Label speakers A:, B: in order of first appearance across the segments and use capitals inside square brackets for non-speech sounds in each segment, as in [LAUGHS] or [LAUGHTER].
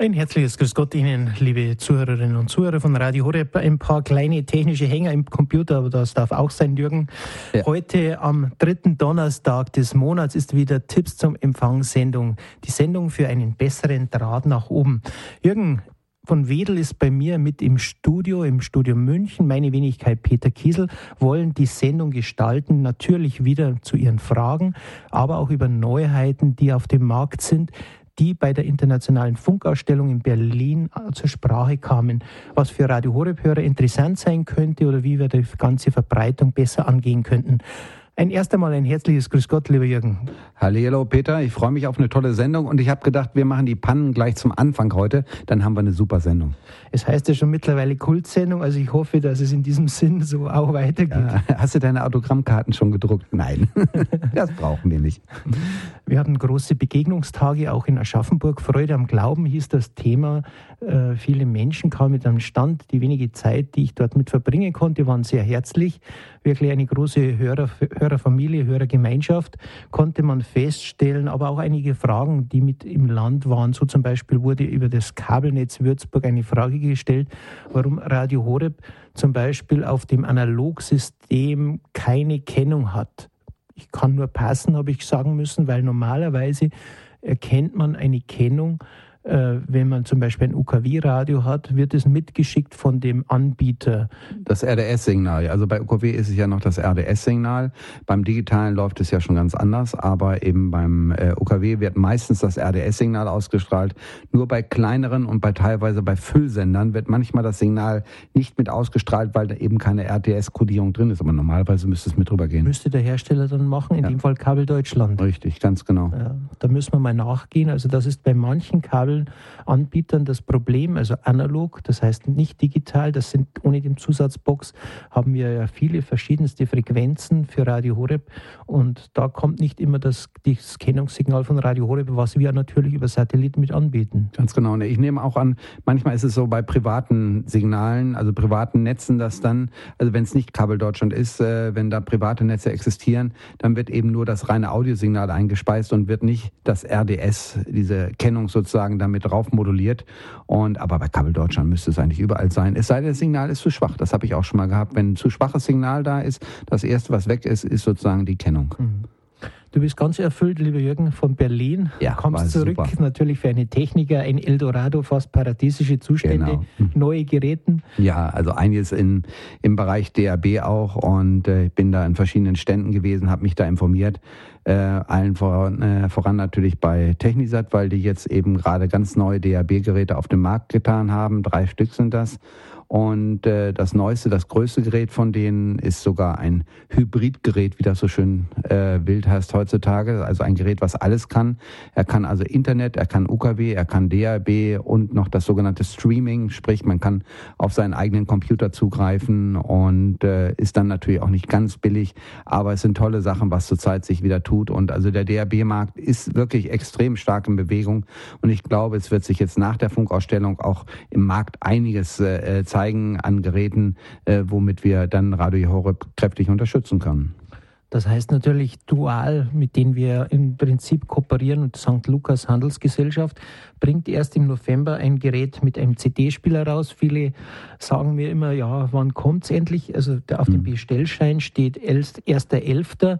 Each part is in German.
A: Ein herzliches Grüß Gott Ihnen, liebe Zuhörerinnen und Zuhörer von Radio Horeb. Ein paar kleine technische Hänger im Computer, aber das darf auch sein, Jürgen. Ja. Heute am dritten Donnerstag des Monats ist wieder Tipps zum Empfang Sendung. Die Sendung für einen besseren Draht nach oben. Jürgen, von Wedel ist bei mir mit im Studio, im Studio München. Meine Wenigkeit Peter Kiesel wollen die Sendung gestalten, natürlich wieder zu Ihren Fragen, aber auch über Neuheiten, die auf dem Markt sind die bei der internationalen Funkausstellung in Berlin äh, zur Sprache kamen, was für Radio Horeb-Hörer interessant sein könnte oder wie wir die ganze Verbreitung besser angehen könnten. Ein erst einmal ein herzliches Grüß Gott, lieber Jürgen.
B: Hallo Peter, ich freue mich auf eine tolle Sendung und ich habe gedacht, wir machen die Pannen gleich zum Anfang heute, dann haben wir eine super Sendung.
A: Es heißt ja schon mittlerweile Kultsendung, also ich hoffe, dass es in diesem [LAUGHS] Sinn so auch weitergeht.
B: Ja, hast du deine Autogrammkarten schon gedruckt? Nein, [LAUGHS] das brauchen wir nicht.
A: Wir hatten große Begegnungstage auch in Aschaffenburg. Freude am Glauben hieß das Thema. Äh, viele Menschen kamen mit einem Stand. Die wenige Zeit, die ich dort mit verbringen konnte, waren sehr herzlich. Wirklich eine große Hörer, Hörerfamilie, Hörergemeinschaft konnte man feststellen, aber auch einige Fragen, die mit im Land waren. So zum Beispiel wurde über das Kabelnetz Würzburg eine Frage gestellt, warum Radio Horeb zum Beispiel auf dem Analogsystem keine Kennung hat. Ich kann nur passen, habe ich sagen müssen, weil normalerweise erkennt man eine Kennung wenn man zum Beispiel ein UKW-Radio hat, wird es mitgeschickt von dem Anbieter.
B: Das RDS-Signal. Also bei UKW ist es ja noch das RDS-Signal. Beim Digitalen läuft es ja schon ganz anders, aber eben beim äh, UKW wird meistens das RDS-Signal ausgestrahlt. Nur bei kleineren und bei teilweise bei Füllsendern wird manchmal das Signal nicht mit ausgestrahlt, weil da eben keine RTS-Kodierung drin ist. Aber normalerweise müsste es mit drüber gehen.
A: Müsste der Hersteller dann machen, in ja. dem Fall Kabel Deutschland.
B: Richtig, ganz genau.
A: Ja, da müssen wir mal nachgehen. Also das ist bei manchen Kabel Kabel-Anbietern das Problem, also analog, das heißt nicht digital, das sind ohne den Zusatzbox haben wir ja viele verschiedenste Frequenzen für Radio Horeb und da kommt nicht immer das, das Kennungssignal von Radio Horeb, was wir natürlich über Satellit mit anbieten.
B: Ganz genau. Ich nehme auch an, manchmal ist es so bei privaten Signalen, also privaten Netzen, dass dann, also wenn es nicht Kabel Deutschland ist, äh, wenn da private Netze existieren, dann wird eben nur das reine Audiosignal eingespeist und wird nicht das RDS, diese Kennung sozusagen damit drauf moduliert. Und, aber bei Kabel Deutschland müsste es eigentlich überall sein. Es sei denn, das Signal ist zu schwach. Das habe ich auch schon mal gehabt. Wenn ein zu schwaches Signal da ist, das erste, was weg ist, ist sozusagen die Kennung. Mhm.
A: Du bist ganz erfüllt, lieber Jürgen, von Berlin. Ja, kommst zurück, super. natürlich für einen Techniker, ein Eldorado, fast paradiesische Zustände, genau. Mhm. neue Geräten.
B: Ja, also einiges in, im Bereich DAB auch und äh, ich bin da in verschiedenen Ständen gewesen, habe mich da informiert. Äh, allen voran, äh, voran natürlich bei Technisat, weil die jetzt eben gerade ganz neue DAB-Geräte auf den Markt getan haben. Drei Stück sind das. Und äh, das neueste, das größte Gerät von denen ist sogar ein Hybridgerät, wie das so schön äh, wild heißt heutzutage. Also ein Gerät, was alles kann. Er kann also Internet, er kann UKW, er kann DAB und noch das sogenannte Streaming, sprich man kann auf seinen eigenen Computer zugreifen und äh, ist dann natürlich auch nicht ganz billig, aber es sind tolle Sachen, was zurzeit sich wieder tut. Und also der DAB-Markt ist wirklich extrem stark in Bewegung und ich glaube, es wird sich jetzt nach der Funkausstellung auch im Markt einiges äh, zeigen zeigen an Geräten, äh, womit wir dann Radio Horeb kräftig unterstützen können.
A: Das heißt natürlich Dual, mit denen wir im Prinzip kooperieren und St. Lukas Handelsgesellschaft bringt erst im November ein Gerät mit einem CD-Spieler raus. Viele sagen mir immer, ja, wann kommt es endlich? Also auf dem hm. Bestellschein steht 1.11.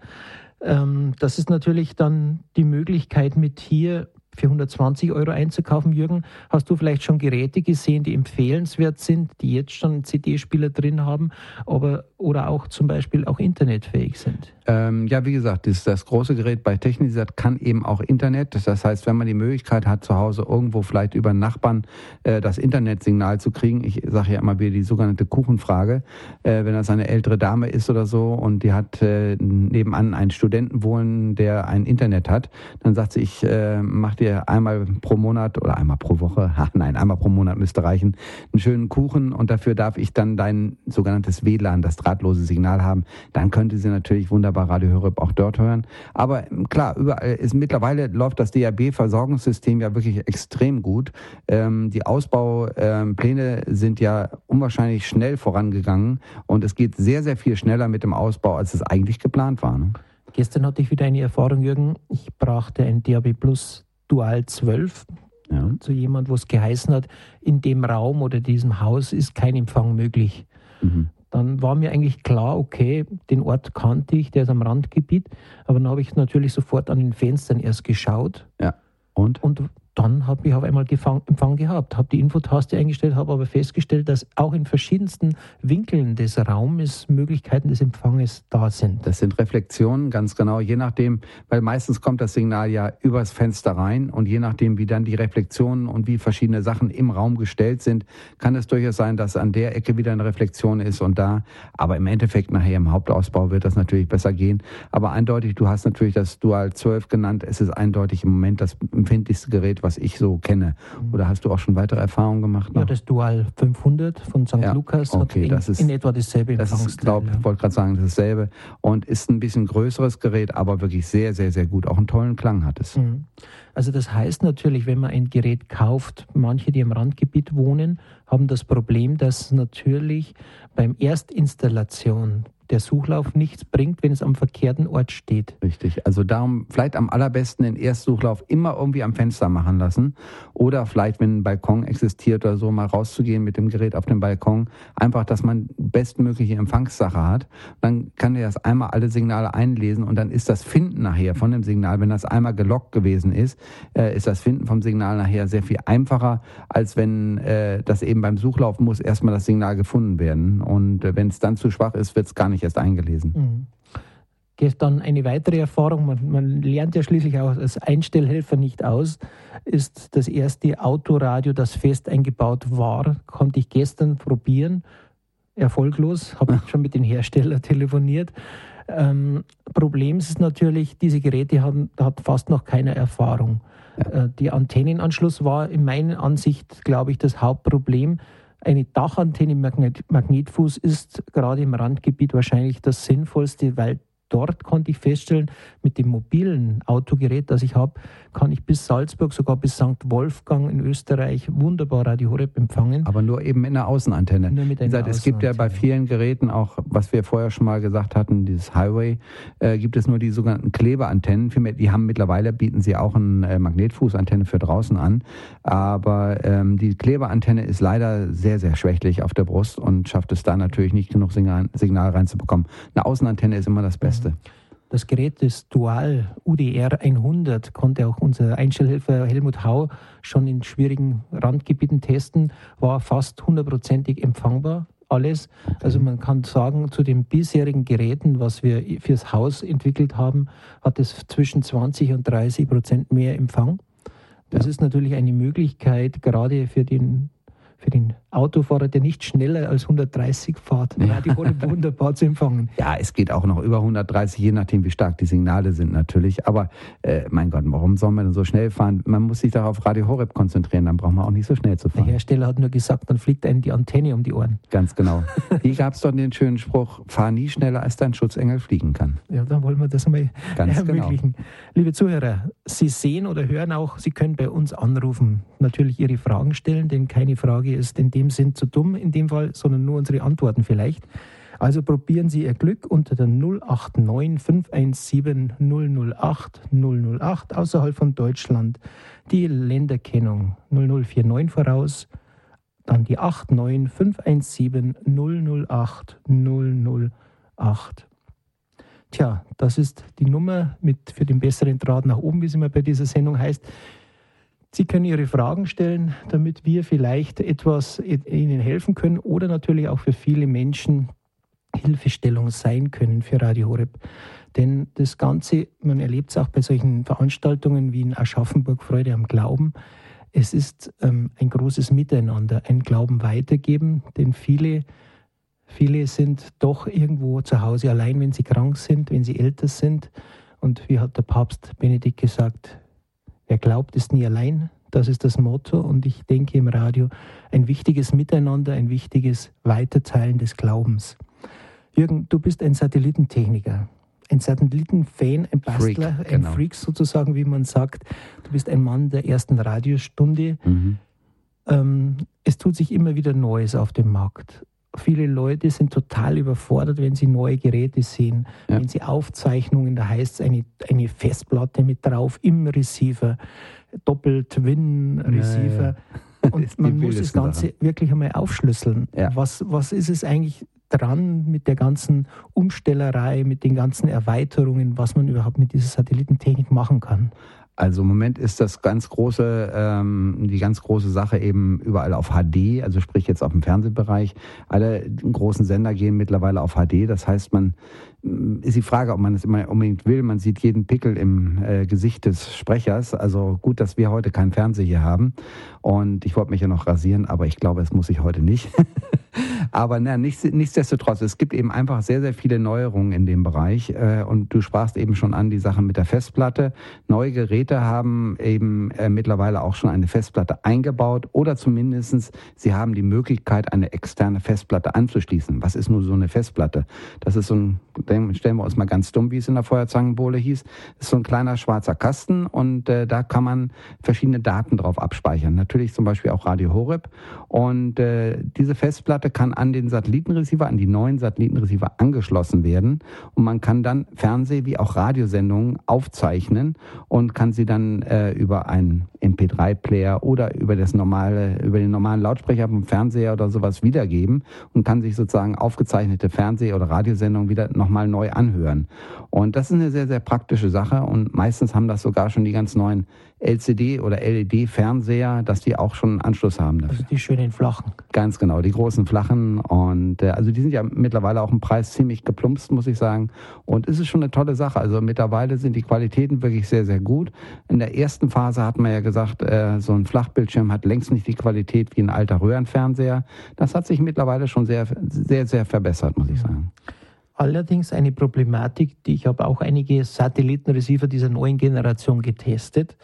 A: Ähm, das ist natürlich dann die Möglichkeit, mit hier für 120 Euro einzukaufen. Jürgen, hast du vielleicht schon Geräte gesehen, die empfehlenswert sind, die jetzt schon CD-Spieler drin haben, aber oder auch zum Beispiel auch internetfähig sind?
B: Ähm, ja, wie gesagt, das, das große Gerät bei Technisat kann eben auch Internet. Das heißt, wenn man die Möglichkeit hat, zu Hause irgendwo vielleicht über Nachbarn äh, das Internetsignal zu kriegen, ich sage ja immer wieder die sogenannte Kuchenfrage, äh, wenn das eine ältere Dame ist oder so und die hat äh, nebenan einen Studenten der ein Internet hat, dann sagt sie, ich äh, mache dir einmal pro Monat oder einmal pro Woche, [LAUGHS] ach nein, einmal pro Monat müsste reichen, einen schönen Kuchen und dafür darf ich dann dein sogenanntes WLAN, das drahtlose Signal haben. Dann könnte sie natürlich wunderbar Radio Horeb auch dort hören. Aber klar, überall ist mittlerweile läuft das DAB-Versorgungssystem ja wirklich extrem gut. Ähm, die Ausbaupläne ähm, sind ja unwahrscheinlich schnell vorangegangen und es geht sehr, sehr viel schneller mit dem Ausbau, als es eigentlich geplant war. Ne?
A: Gestern hatte ich wieder eine Erfahrung, Jürgen. Ich brachte ein DAB Plus Dual 12 ja. zu jemand, wo es geheißen hat, in dem Raum oder diesem Haus ist kein Empfang möglich. Mhm. Dann war mir eigentlich klar, okay, den Ort kannte ich, der ist am Randgebiet, aber dann habe ich natürlich sofort an den Fenstern erst geschaut.
B: Ja. Und?
A: Und dann habe ich auf einmal Empfang gehabt, habe die Infotaste eingestellt, habe aber festgestellt, dass auch in verschiedensten Winkeln des Raumes Möglichkeiten des Empfanges da sind.
B: Das sind Reflexionen, ganz genau, je nachdem, weil meistens kommt das Signal ja übers Fenster rein und je nachdem, wie dann die Reflexionen und wie verschiedene Sachen im Raum gestellt sind, kann es durchaus sein, dass an der Ecke wieder eine Reflexion ist und da, aber im Endeffekt nachher im Hauptausbau wird das natürlich besser gehen. Aber eindeutig, du hast natürlich das Dual 12 genannt, es ist eindeutig im Moment das empfindlichste Gerät, was ich so kenne. Mhm. Oder hast du auch schon weitere Erfahrungen gemacht?
A: Noch? Ja, das Dual 500 von St. Ja, Lukas
B: okay, hat in, das ist, in etwa dasselbe Das ist, glaub, ja. ich wollte gerade sagen, dasselbe. Und ist ein bisschen größeres Gerät, aber wirklich sehr, sehr, sehr gut. Auch einen tollen Klang hat es. Mhm.
A: Also das heißt natürlich, wenn man ein Gerät kauft, manche, die im Randgebiet wohnen, haben das Problem, dass natürlich beim Erstinstallation der Suchlauf nichts bringt, wenn es am verkehrten Ort steht.
B: Richtig. Also darum vielleicht am allerbesten den Erstsuchlauf immer irgendwie am Fenster machen lassen oder vielleicht, wenn ein Balkon existiert oder so, mal rauszugehen mit dem Gerät auf den Balkon. Einfach, dass man bestmögliche Empfangssache hat. Dann kann er das einmal alle Signale einlesen und dann ist das Finden nachher von dem Signal, wenn das einmal gelockt gewesen ist, äh, ist das Finden vom Signal nachher sehr viel einfacher, als wenn äh, das eben beim Suchlauf muss erstmal das Signal gefunden werden. Und äh, wenn es dann zu schwach ist, wird es gar nicht erst eingelesen. Mhm.
A: Dann eine weitere Erfahrung, man, man, lernt ja schließlich auch als Einstellhelfer nicht aus, ist das erste Autoradio, das fest eingebaut war, konnte ich gestern probieren. Erfolglos, habe ich schon mit den Herstellern telefoniert. Ähm, Problem ist natürlich, diese Geräte haben hat fast noch keine Erfahrung. Ja. Äh, der Antennenanschluss war in meiner Ansicht, glaube ich, das Hauptproblem. Eine Dachantenne im Magnet Magnetfuß ist gerade im Randgebiet wahrscheinlich das Sinnvollste, weil dort konnte ich feststellen, mit dem mobilen Autogerät, das ich habe, kann ich bis Salzburg, sogar bis St. Wolfgang in Österreich wunderbar Radio Horeb empfangen.
B: Aber nur eben in der Außenantenne. Nur mit einer gesagt, Es gibt ja bei vielen Geräten auch, was wir vorher schon mal gesagt hatten, dieses Highway, äh, gibt es nur die sogenannten Klebeantennen. Die haben mittlerweile, bieten sie auch eine äh, Magnetfußantenne für draußen an. Aber ähm, die Klebeantenne ist leider sehr, sehr schwächlich auf der Brust und schafft es da natürlich nicht genug Signal, Signal reinzubekommen. Eine Außenantenne ist immer das Beste. Mhm.
A: Das Gerät des Dual UDR 100 konnte auch unser Einstellhelfer Helmut Hau schon in schwierigen Randgebieten testen, war fast hundertprozentig empfangbar. Alles. Also man kann sagen, zu den bisherigen Geräten, was wir fürs Haus entwickelt haben, hat es zwischen 20 und 30 Prozent mehr Empfang. Das ja. ist natürlich eine Möglichkeit, gerade für den für den Autofahrer, der nicht schneller als 130 fährt, ja. Radio Horeb [LAUGHS] wunderbar zu empfangen.
B: Ja, es geht auch noch über 130, je nachdem, wie stark die Signale sind natürlich. Aber äh, mein Gott, warum soll man denn so schnell fahren? Man muss sich darauf Radio Horeb konzentrieren, dann braucht man auch nicht so schnell zu fahren.
A: Der Hersteller hat nur gesagt, dann fliegt einem die Antenne um die Ohren.
B: Ganz genau. [LAUGHS] Hier gab es doch den schönen Spruch, fahr nie schneller, als dein Schutzengel fliegen kann.
A: Ja, dann wollen wir das mal Ganz genau. ermöglichen. Genau. Liebe Zuhörer, Sie sehen oder hören auch, Sie können bei uns anrufen, natürlich Ihre Fragen stellen, denn keine Frage ist in dem Sinn zu dumm in dem Fall, sondern nur unsere Antworten vielleicht. Also probieren Sie Ihr Glück unter der 089 517 008 008 außerhalb von Deutschland. Die Länderkennung 0049 voraus, dann die 89 517 008 008. Tja, das ist die Nummer mit für den besseren Draht nach oben, wie es immer bei dieser Sendung heißt. Sie können Ihre Fragen stellen, damit wir vielleicht etwas Ihnen helfen können oder natürlich auch für viele Menschen Hilfestellung sein können für Radio Horeb. Denn das Ganze, man erlebt es auch bei solchen Veranstaltungen wie in Aschaffenburg Freude am Glauben, es ist ähm, ein großes Miteinander, ein Glauben weitergeben, denn viele, viele sind doch irgendwo zu Hause allein, wenn sie krank sind, wenn sie älter sind. Und wie hat der Papst Benedikt gesagt, Wer glaubt, ist nie allein. Das ist das Motto. Und ich denke im Radio ein wichtiges Miteinander, ein wichtiges Weiterteilen des Glaubens. Jürgen, du bist ein Satellitentechniker, ein Satellitenfan, ein Bastler, Freak, genau. ein Freak sozusagen, wie man sagt. Du bist ein Mann der ersten Radiostunde. Mhm. Ähm, es tut sich immer wieder Neues auf dem Markt. Viele Leute sind total überfordert, wenn sie neue Geräte sehen, ja. wenn sie Aufzeichnungen, da heißt es eine, eine Festplatte mit drauf im Receiver, Doppel-Twin-Receiver. Ja. [LAUGHS] Und man muss das Ganze Sache. wirklich einmal aufschlüsseln. Was, was ist es eigentlich dran mit der ganzen Umstellerei, mit den ganzen Erweiterungen, was man überhaupt mit dieser Satellitentechnik machen kann?
B: Also im Moment ist das ganz große, ähm, die ganz große Sache eben überall auf HD, also sprich jetzt auf dem Fernsehbereich. Alle großen Sender gehen mittlerweile auf HD. Das heißt, man ist die Frage, ob man es immer unbedingt will. Man sieht jeden Pickel im äh, Gesicht des Sprechers. Also gut, dass wir heute keinen Fernseher hier haben. Und ich wollte mich ja noch rasieren, aber ich glaube, es muss ich heute nicht. [LAUGHS] aber na, nichts, nichtsdestotrotz, es gibt eben einfach sehr, sehr viele Neuerungen in dem Bereich. Äh, und du sprachst eben schon an die Sachen mit der Festplatte. Neue Geräte haben eben äh, mittlerweile auch schon eine Festplatte eingebaut oder zumindestens sie haben die Möglichkeit, eine externe Festplatte anzuschließen. Was ist nur so eine Festplatte? Das ist so ein stellen wir uns mal ganz dumm, wie es in der Feuerzangenbowle hieß, das ist so ein kleiner schwarzer Kasten und äh, da kann man verschiedene Daten drauf abspeichern. Natürlich zum Beispiel auch Radio Horeb. Und äh, diese Festplatte kann an den Satellitenreceiver, an die neuen Satellitenreceiver angeschlossen werden und man kann dann Fernseh- wie auch Radiosendungen aufzeichnen und kann sie dann äh, über einen MP3-Player oder über das normale, über den normalen Lautsprecher vom Fernseher oder sowas wiedergeben und kann sich sozusagen aufgezeichnete Fernseh- oder Radiosendungen wieder nochmal neu anhören. Und das ist eine sehr, sehr praktische Sache und meistens haben das sogar schon die ganz neuen LCD- oder LED-Fernseher, dass die auch schon einen Anschluss haben.
A: Dafür. Also die schönen flachen.
B: Ganz genau, die großen flachen. Und äh, also die sind ja mittlerweile auch im Preis ziemlich geplumpst, muss ich sagen. Und es ist schon eine tolle Sache. Also mittlerweile sind die Qualitäten wirklich sehr, sehr gut. In der ersten Phase hat man ja gesagt, äh, so ein Flachbildschirm hat längst nicht die Qualität wie ein alter Röhrenfernseher. Das hat sich mittlerweile schon sehr, sehr, sehr verbessert, muss ich sagen.
A: Allerdings eine Problematik, die ich habe auch einige Satellitenreceiver dieser neuen Generation getestet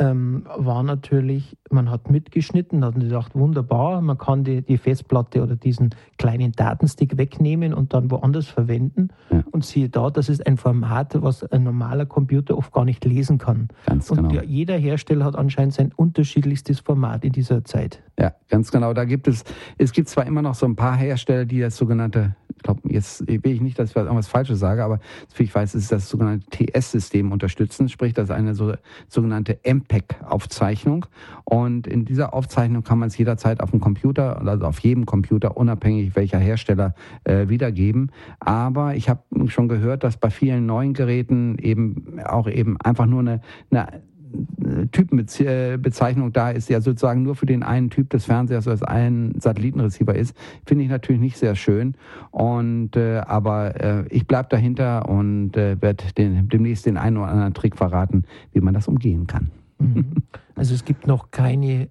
A: ähm, war natürlich, man hat mitgeschnitten, hat gedacht, wunderbar, man kann die, die Festplatte oder diesen kleinen Datenstick wegnehmen und dann woanders verwenden. Ja. Und siehe da, das ist ein Format, was ein normaler Computer oft gar nicht lesen kann. Ganz und genau. Ja, jeder Hersteller hat anscheinend sein unterschiedlichstes Format in dieser Zeit.
B: Ja, ganz genau. Da gibt es, es gibt zwar immer noch so ein paar Hersteller, die das sogenannte, ich glaube, jetzt will ich nicht, dass ich irgendwas Falsches sage, aber wie ich weiß, ist das sogenannte TS-System unterstützen, sprich, das ist eine so, sogenannte MPEG-Aufzeichnung. Und in dieser Aufzeichnung kann man es jederzeit auf dem Computer, also auf jedem Computer, unabhängig welcher Hersteller, äh, wiedergeben. Aber ich habe schon gehört, dass bei vielen neuen Geräten eben auch eben einfach nur eine, eine Typenbezeichnung da ist, der sozusagen nur für den einen Typ des Fernsehers als einen Satellitenreceiver ist, finde ich natürlich nicht sehr schön. Und äh, aber äh, ich bleibe dahinter und äh, werde demnächst den einen oder anderen Trick verraten, wie man das umgehen kann.
A: Mhm. Also es gibt noch keine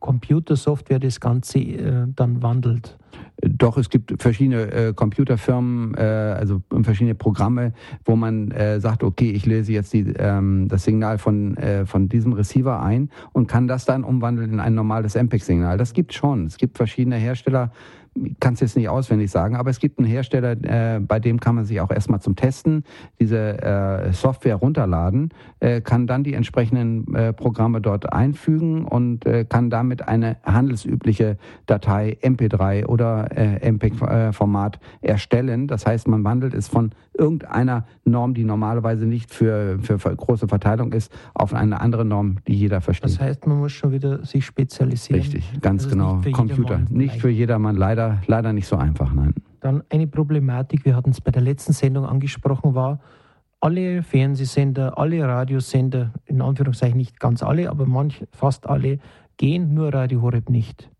A: Computersoftware, das Ganze äh, dann wandelt.
B: Doch, es gibt verschiedene äh, Computerfirmen, äh, also verschiedene Programme, wo man äh, sagt, okay, ich lese jetzt die, ähm, das Signal von, äh, von diesem Receiver ein und kann das dann umwandeln in ein normales MPEG-Signal. Das gibt schon. Es gibt verschiedene Hersteller, kann es jetzt nicht auswendig sagen, aber es gibt einen Hersteller, äh, bei dem kann man sich auch erstmal zum Testen diese äh, Software runterladen, äh, kann dann die entsprechenden äh, Programme dort einfügen und äh, kann damit eine handelsübliche Datei MP3 oder äh, MPEG-Format erstellen. Das heißt, man wandelt es von irgendeiner Norm, die normalerweise nicht für, für, große Verteilung ist, auf eine andere Norm, die jeder versteht.
A: Das heißt, man muss schon wieder sich spezialisieren.
B: Richtig, ganz genau. Nicht Computer. Nicht für jedermann leider, leider nicht so einfach, nein.
A: Dann eine Problematik, wir hatten es bei der letzten Sendung angesprochen, war, alle Fernsehsender, alle Radiosender, in Anführungszeichen nicht ganz alle, aber manch, fast alle, gehen nur Radio Horeb nicht.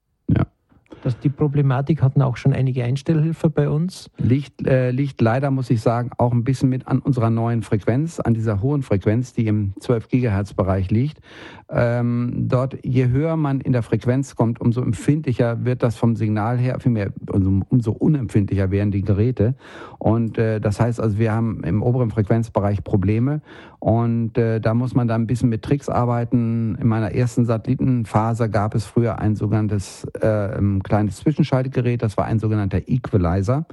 A: Das, die Problematik hatten auch schon einige Einstellhilfe bei uns.
B: Liegt, äh, liegt leider, muss ich sagen, auch ein bisschen mit an unserer neuen Frequenz, an dieser hohen Frequenz, die im 12 Gigahertz Bereich liegt. Ähm, dort, je höher man in der Frequenz kommt, umso empfindlicher wird das vom Signal her, vielmehr umso, umso unempfindlicher werden die Geräte. Und äh, das heißt also, wir haben im oberen Frequenzbereich Probleme und äh, da muss man dann ein bisschen mit Tricks arbeiten. In meiner ersten Satellitenphase gab es früher ein sogenanntes äh, kleines Zwischenschaltgerät, das war ein sogenannter Equalizer.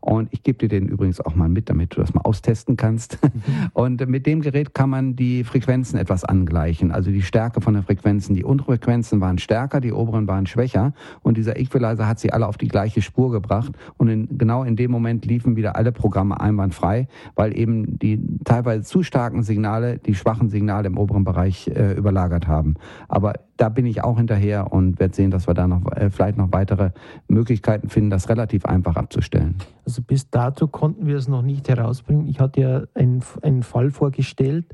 B: Und ich gebe dir den übrigens auch mal mit, damit du das mal austesten kannst. Mhm. [LAUGHS] Und mit dem Gerät kann man die Frequenzen etwas angleichen, also die Stärke von den Frequenzen. Die unteren Frequenzen waren stärker, die oberen waren schwächer. Und dieser Equalizer hat sie alle auf die gleiche Spur gebracht. Und in, genau in dem Moment liefen wieder alle Programme einwandfrei, weil eben die teilweise zu starken Signale die schwachen Signale im oberen Bereich äh, überlagert haben. Aber da bin ich auch hinterher und werde sehen, dass wir da noch äh, vielleicht noch weitere Möglichkeiten finden, das relativ einfach abzustellen.
A: Also bis dato konnten wir es noch nicht herausbringen. Ich hatte ja einen, einen Fall vorgestellt,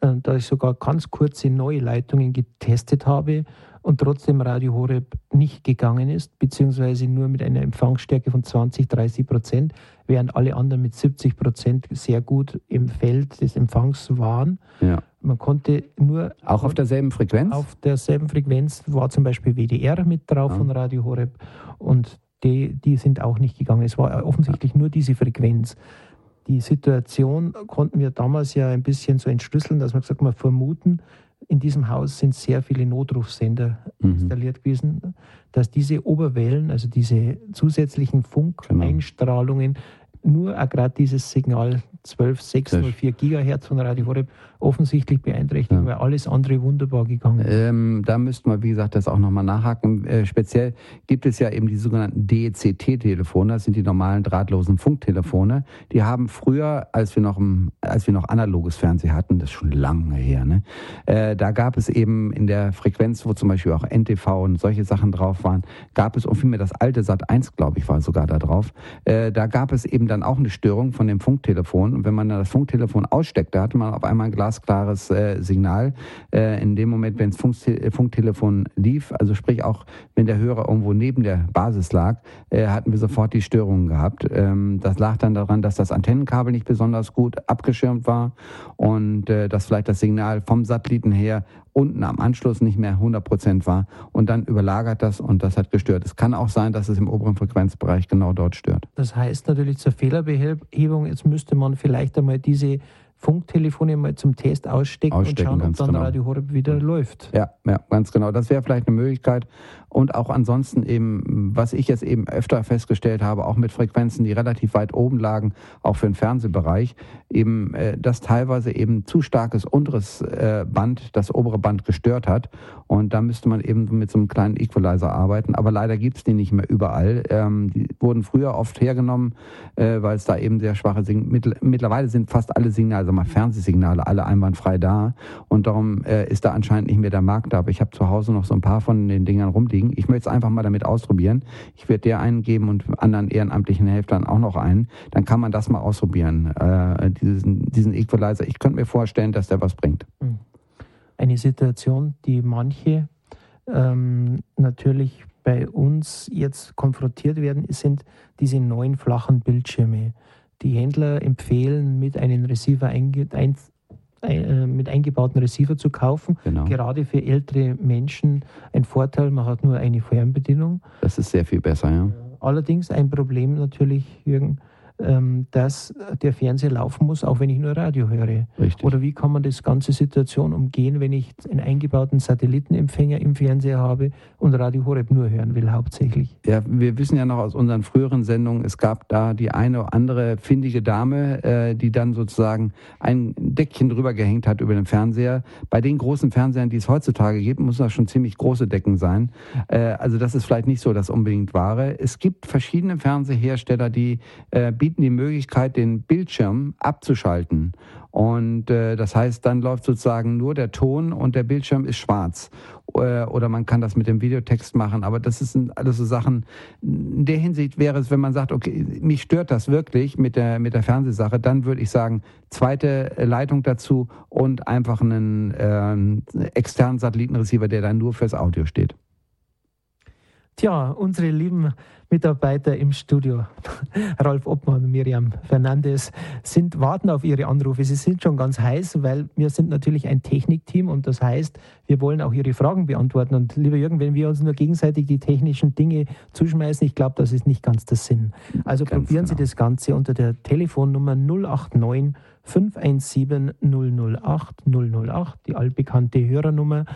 A: äh, da ich sogar ganz kurze neue Leitungen getestet habe und trotzdem Radio Horeb nicht gegangen ist, beziehungsweise nur mit einer Empfangsstärke von 20, 30 Prozent, während alle anderen mit 70 Prozent sehr gut im Feld des Empfangs waren. Ja. Man konnte nur.
B: Auch auf derselben Frequenz?
A: Auf derselben Frequenz war zum Beispiel WDR mit drauf ja. von Radio Horeb und die, die sind auch nicht gegangen. Es war offensichtlich nur diese Frequenz. Die Situation konnten wir damals ja ein bisschen so entschlüsseln, dass man gesagt hat, vermuten, in diesem Haus sind sehr viele Notrufsender mhm. installiert gewesen, dass diese Oberwellen, also diese zusätzlichen Funkeinstrahlungen, genau nur gerade dieses Signal 12604 Gigahertz von Radio Horeb offensichtlich beeinträchtigt, ja. weil alles andere wunderbar gegangen ist.
B: Ähm, da müsste man, wie gesagt, das auch nochmal nachhaken. Äh, speziell gibt es ja eben die sogenannten DECT-Telefone, das sind die normalen drahtlosen Funktelefone. Die haben früher, als wir noch, als wir noch analoges Fernsehen hatten, das ist schon lange her, ne? Äh, da gab es eben in der Frequenz, wo zum Beispiel auch NTV und solche Sachen drauf waren, gab es, und vielmehr das alte Sat 1, glaube ich, war sogar da drauf, äh, da gab es eben dann auch eine Störung von dem Funktelefon. Und wenn man dann das Funktelefon aussteckte, hatte man auf einmal ein glasklares äh, Signal. Äh, in dem Moment, wenn das Funkte äh, Funktelefon lief, also sprich auch, wenn der Hörer irgendwo neben der Basis lag, äh, hatten wir sofort die Störungen gehabt. Ähm, das lag dann daran, dass das Antennenkabel nicht besonders gut abgeschirmt war und äh, dass vielleicht das Signal vom Satelliten her unten am Anschluss nicht mehr 100 Prozent war und dann überlagert das und das hat gestört. Es kann auch sein, dass es im oberen Frequenzbereich genau dort stört.
A: Das heißt natürlich zur Fehlerbehebung, jetzt müsste man vielleicht einmal diese Funktelefone mal zum Test ausstecken, ausstecken und schauen, ob dann genau. Radio Horeb wieder läuft.
B: Ja, ja, ganz genau. Das wäre vielleicht eine Möglichkeit. Und auch ansonsten eben, was ich jetzt eben öfter festgestellt habe, auch mit Frequenzen, die relativ weit oben lagen, auch für den Fernsehbereich, eben, äh, dass teilweise eben zu starkes unteres äh, Band das obere Band gestört hat. Und da müsste man eben mit so einem kleinen Equalizer arbeiten. Aber leider gibt es die nicht mehr überall. Ähm, die wurden früher oft hergenommen, äh, weil es da eben sehr schwache Signale, mittlerweile sind fast alle Signale also mal Fernsehsignale, alle einwandfrei da. Und darum ist da anscheinend nicht mehr der Markt da. Aber ich habe zu Hause noch so ein paar von den Dingern rumliegen. Ich möchte es einfach mal damit ausprobieren. Ich werde dir einen geben und anderen ehrenamtlichen Helfern auch noch einen. Dann kann man das mal ausprobieren, äh, diesen, diesen Equalizer. Ich könnte mir vorstellen, dass der was bringt. Hm.
A: Eine Situation, die manche ähm, natürlich bei uns jetzt konfrontiert werden, sind diese neuen flachen Bildschirme. Die Händler empfehlen, mit einem Receiver einge ein, äh, mit eingebauten Receiver zu kaufen. Genau. Gerade für ältere Menschen ein Vorteil, man hat nur eine Fernbedienung.
B: Das ist sehr viel besser, ja.
A: Allerdings ein Problem natürlich, Jürgen, dass der Fernseher laufen muss, auch wenn ich nur Radio höre. Richtig. Oder wie kann man das ganze Situation umgehen, wenn ich einen eingebauten Satellitenempfänger im Fernseher habe und Radio Horeb nur hören will, hauptsächlich?
B: Ja, wir wissen ja noch aus unseren früheren Sendungen, es gab da die eine oder andere findige Dame, äh, die dann sozusagen ein Deckchen drüber gehängt hat über den Fernseher. Bei den großen Fernsehern, die es heutzutage gibt, muss das schon ziemlich große Decken sein. Äh, also das ist vielleicht nicht so das unbedingt wahre. Es gibt verschiedene Fernsehersteller, die äh, bieten die Möglichkeit, den Bildschirm abzuschalten. Und äh, das heißt, dann läuft sozusagen nur der Ton und der Bildschirm ist schwarz. Äh, oder man kann das mit dem Videotext machen. Aber das sind alles so Sachen. In der Hinsicht wäre es, wenn man sagt, okay, mich stört das wirklich mit der, mit der Fernsehsache, dann würde ich sagen, zweite Leitung dazu und einfach einen äh, externen Satellitenreceiver, der dann nur fürs Audio steht.
A: Tja, unsere lieben Mitarbeiter im Studio, [LAUGHS] Ralf Obmann und Miriam Fernandes, sind, warten auf ihre Anrufe. Sie sind schon ganz heiß, weil wir sind natürlich ein Technikteam und das heißt, wir wollen auch Ihre Fragen beantworten. Und lieber Jürgen, wenn wir uns nur gegenseitig die technischen Dinge zuschmeißen, ich glaube, das ist nicht ganz der Sinn. Also ganz probieren genau. Sie das Ganze unter der Telefonnummer 089 517 008 008, die allbekannte Hörernummer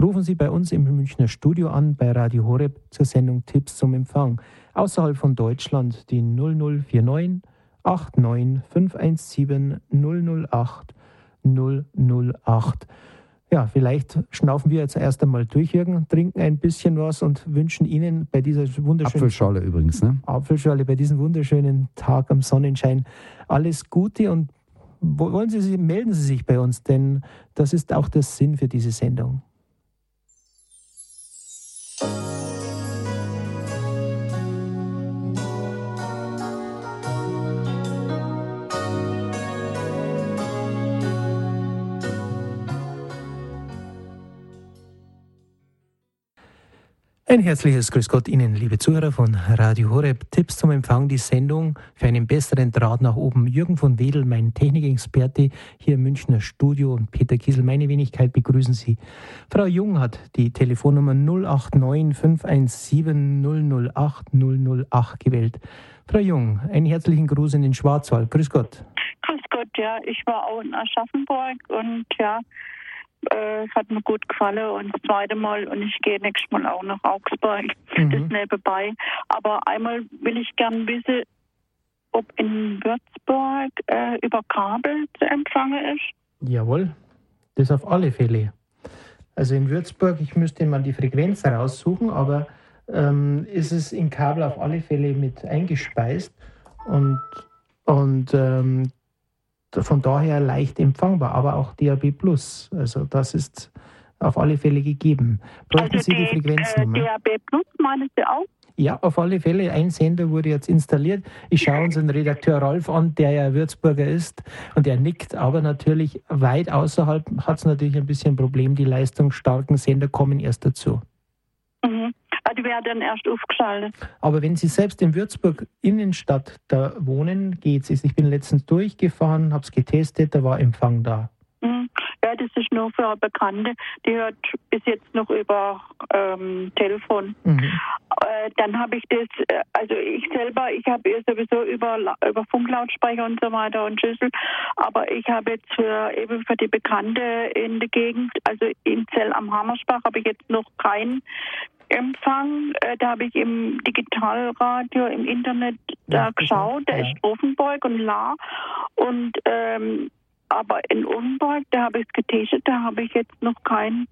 A: rufen Sie bei uns im Münchner Studio an bei Radio Horeb zur Sendung Tipps zum Empfang. Außerhalb von Deutschland die 0049 89 517 008 008. Ja, vielleicht schnaufen wir jetzt erst einmal durch, Jürgen, trinken ein bisschen was und wünschen Ihnen bei dieser wunderschönen
B: Apfelschale übrigens, ne?
A: Apfelschale bei diesem wunderschönen Tag am Sonnenschein alles Gute und wollen Sie melden Sie sich bei uns, denn das ist auch der Sinn für diese Sendung. Oh. Ein herzliches Grüß Gott Ihnen, liebe Zuhörer von Radio Horeb. Tipps zum Empfang, die Sendung für einen besseren Draht nach oben. Jürgen von Wedel, mein Technikexperte hier im Münchner Studio und Peter Kiesel, meine Wenigkeit, begrüßen Sie. Frau Jung hat die Telefonnummer 089 517 008 008 gewählt. Frau Jung, einen herzlichen Gruß in den Schwarzwald. Grüß Gott.
C: Grüß Gott, ja. Ich war auch in Aschaffenburg und ja, äh, hat mir gut gefallen und das zweite Mal und ich gehe nächstes Mal auch nach Augsburg, mhm. das nebenbei. Aber einmal will ich gern wissen, ob in Würzburg äh, über Kabel zu empfangen ist.
A: Jawohl, das auf alle Fälle. Also in Würzburg, ich müsste mal die Frequenz raussuchen, aber ähm, ist es in Kabel auf alle Fälle mit eingespeist und, und ähm, von daher leicht empfangbar, aber auch DAB Plus. Also das ist auf alle Fälle gegeben.
C: Bräuchten also Sie die, die Frequenznummer? Äh, DAB Plus meinen Sie auch?
A: Ja, auf alle Fälle. Ein Sender wurde jetzt installiert. Ich schaue unseren Redakteur Rolf an, der ja Würzburger ist und der nickt, aber natürlich weit außerhalb hat es natürlich ein bisschen ein Problem. Die leistungsstarken Sender kommen erst dazu.
C: Mhm. Ah, die werden erst aufgeschaltet.
A: Aber wenn Sie selbst in Würzburg Innenstadt da wohnen, geht es. Ich bin letztens durchgefahren, habe es getestet, da war Empfang da.
C: Mhm. Ja, das ist nur für Bekannte. Die hört bis jetzt noch über ähm, Telefon. Mhm. Äh, dann habe ich das, äh, also ich selber, ich habe sowieso über, über Funklautsprecher und so weiter und Schüssel, aber ich habe jetzt für eben für die Bekannte in der Gegend, also in Zell am Hammersbach, habe ich jetzt noch keinen Empfang. Äh, da habe ich im Digitalradio, im Internet da ja, geschaut. Da ja. ist Offenburg und La. Und ähm, aber in Offenburg, da habe ich es getestet, da habe ich jetzt noch keinen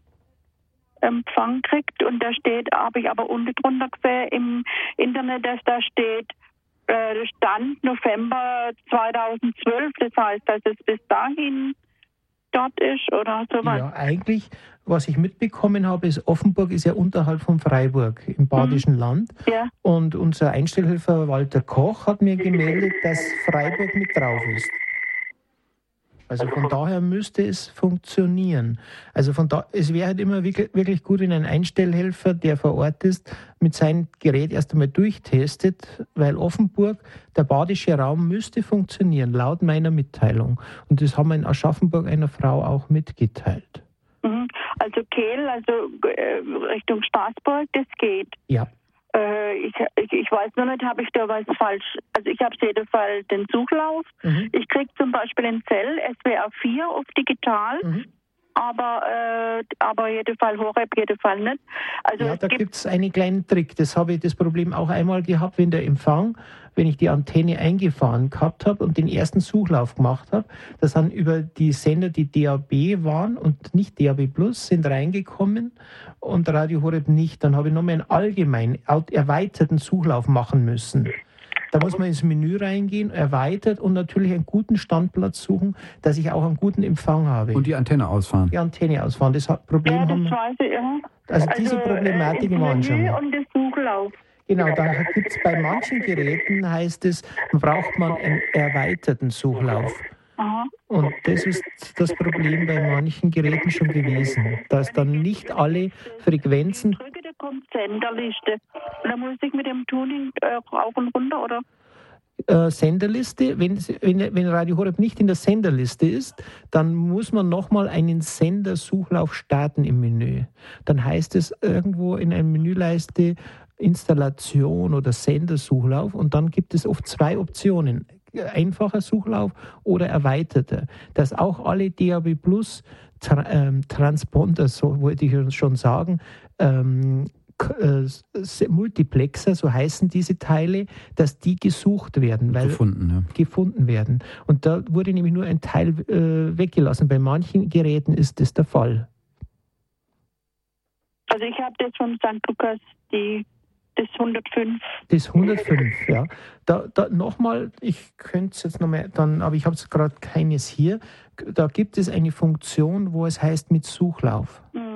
C: Empfang gekriegt. Und da steht, habe ich aber unten drunter gesehen im Internet, dass da steht, äh, Stand November 2012. Das heißt, dass es bis dahin dort ist oder sowas.
A: Ja, eigentlich was ich mitbekommen habe, ist, Offenburg ist ja unterhalb von Freiburg im Badischen mhm. Land. Ja. Und unser Einstellhelfer Walter Koch hat mir [LAUGHS] gemeldet, dass Freiburg mit drauf ist. Also von daher müsste es funktionieren. Also von da, es wäre halt immer wirklich gut, wenn ein Einstellhelfer, der vor Ort ist, mit seinem Gerät erst einmal durchtestet, weil Offenburg, der badische Raum müsste funktionieren, laut meiner Mitteilung. Und das haben wir in Aschaffenburg einer Frau auch mitgeteilt.
C: Mhm. Also Kehl, also äh, Richtung Straßburg, das geht.
A: Ja.
C: Äh, ich, ich, ich, weiß nur nicht, habe ich da was falsch. Also ich habe auf jeden Fall den Suchlauf. Mhm. Ich kriege zum Beispiel in Zell SWR 4 auf digital. Mhm aber, äh, aber jeden Fall Horeb, jeden Fall nicht.
A: Also ja, da gibt es einen kleinen Trick. Das habe ich das Problem auch einmal gehabt, wenn der Empfang, wenn ich die Antenne eingefahren gehabt habe und den ersten Suchlauf gemacht habe, das sind über die Sender, die DAB waren und nicht DAB Plus, sind reingekommen und Radio Horeb nicht. Dann habe ich nochmal einen allgemeinen, erweiterten Suchlauf machen müssen. Da muss man ins Menü reingehen, erweitert und natürlich einen guten Standplatz suchen, dass ich auch einen guten Empfang habe.
B: Und die Antenne ausfahren.
A: Die Antenne ausfahren. Das Problem ja, das haben weiß ich, ja. Also, also diese Problematik äh, waren schon.
C: Und das Suchlauf.
A: Genau, da gibt es bei manchen Geräten, heißt es, braucht man einen erweiterten Suchlauf. Aha. Und das ist das Problem bei manchen Geräten schon gewesen, dass dann nicht alle Frequenzen
C: kommt Senderliste. Dann muss ich mit dem Tuning äh, rauf und runter, oder?
A: Äh, Senderliste, wenn, wenn, wenn Radio Horeb nicht in der Senderliste ist, dann muss man nochmal einen Sendersuchlauf starten im Menü. Dann heißt es irgendwo in einer Menüleiste Installation oder Sendersuchlauf und dann gibt es oft zwei Optionen einfacher Suchlauf oder erweiterter, dass auch alle DAB Plus ähm, Transponder, so wollte ich schon sagen, ähm, äh, Multiplexer, so heißen diese Teile, dass die gesucht werden.
B: Weil gefunden, ja.
A: gefunden werden. Und da wurde nämlich nur ein Teil äh, weggelassen. Bei manchen Geräten ist das der Fall.
C: Also ich habe das von St. Lukas die das 105.
A: Das 105, ja. Da, da nochmal, ich könnte es jetzt nochmal, dann, aber ich habe es gerade keines hier. Da gibt es eine Funktion, wo es heißt mit Suchlauf.
C: Mhm.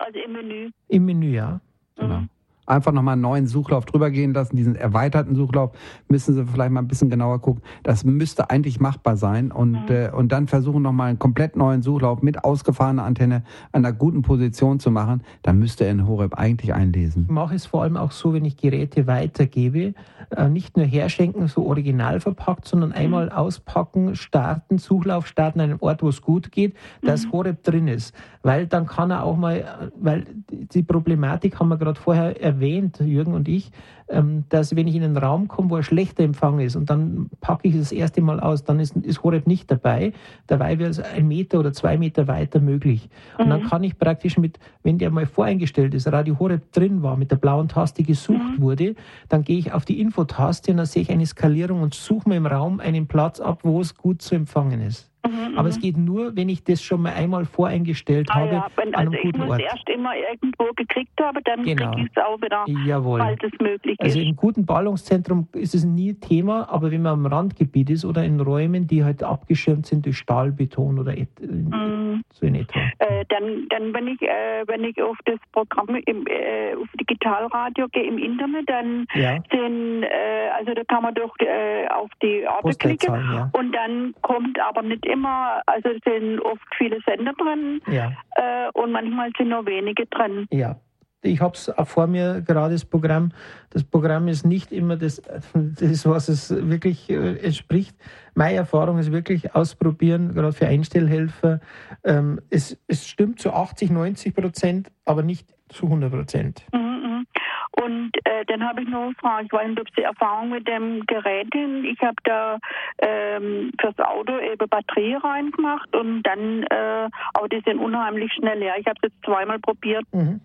C: Also im Menü.
A: Im Menü, ja.
B: Genau. Mhm einfach nochmal einen neuen Suchlauf drüber gehen lassen. Diesen erweiterten Suchlauf müssen Sie vielleicht mal ein bisschen genauer gucken. Das müsste eigentlich machbar sein und, mhm. äh, und dann versuchen nochmal einen komplett neuen Suchlauf mit ausgefahrener Antenne an einer guten Position zu machen. Dann müsste er in Horeb eigentlich einlesen.
A: Ich mache es vor allem auch so, wenn ich Geräte weitergebe, äh, nicht nur herschenken, so original verpackt, sondern mhm. einmal auspacken, starten, Suchlauf starten an einem Ort, wo es gut geht, dass mhm. Horeb drin ist. Weil dann kann er auch mal, weil die Problematik haben wir gerade vorher erwähnt, erwähnt, Jürgen und ich, ähm, dass wenn ich in einen Raum komme, wo ein schlechter Empfang ist und dann packe ich es das erste Mal aus, dann ist, ist Horeb nicht dabei. Dabei wäre es ein Meter oder zwei Meter weiter möglich. Und mhm. dann kann ich praktisch mit, wenn der mal voreingestellt ist, Radio Horeb drin war, mit der blauen Taste gesucht mhm. wurde, dann gehe ich auf die Infotaste und dann sehe ich eine Skalierung und suche mir im Raum einen Platz ab, wo es gut zu empfangen ist. Mhm, Aber es mhm. geht nur, wenn ich das schon mal einmal voreingestellt ah, habe. Ja.
C: Wenn, also ich muss Ort. erst immer irgendwo gekriegt haben, dann genau. kriege ich es auch wieder,
A: Jawohl.
C: falls es möglich
A: also ist. Also im guten Ballungszentrum ist es nie Thema, aber wenn man am Randgebiet ist oder in Räumen, die halt abgeschirmt sind durch Stahlbeton oder et, mhm. so in etwa.
C: Äh, dann, dann wenn ich äh, wenn ich auf das Programm im, äh, auf Digitalradio gehe im Internet, dann ja. sind äh, also da kann man doch äh, auf die Orte klicken ja. und dann kommt aber nicht immer, also es sind oft viele Sender drin ja. äh, und manchmal sind nur wenige drin.
A: Ja. Ich habe es vor mir gerade das Programm. Das Programm ist nicht immer das, [LAUGHS] das was es wirklich äh, entspricht. Meine Erfahrung ist wirklich ausprobieren, gerade für Einstellhelfer. Ähm, es, es stimmt zu 80, 90 Prozent, aber nicht zu 100 Prozent.
C: Mhm. Und äh, dann habe ich noch eine Frage, ich weiß nicht, ob Sie Erfahrung mit dem Gerät haben. Ich habe da ähm, fürs Auto eben Batterie reingemacht und dann, äh, aber die sind unheimlich schnell leer. Ich habe jetzt zweimal probiert.
A: Mhm.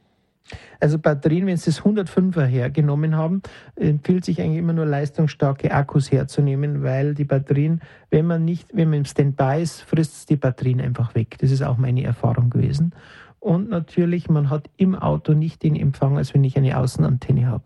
A: Also Batterien, wenn Sie das 105er hergenommen haben, empfiehlt sich eigentlich immer nur leistungsstarke Akkus herzunehmen, weil die Batterien, wenn man nicht, wenn man im Standby ist, frisst die Batterien einfach weg. Das ist auch meine Erfahrung gewesen. Und natürlich, man hat im Auto nicht den Empfang, als wenn ich eine Außenantenne habe.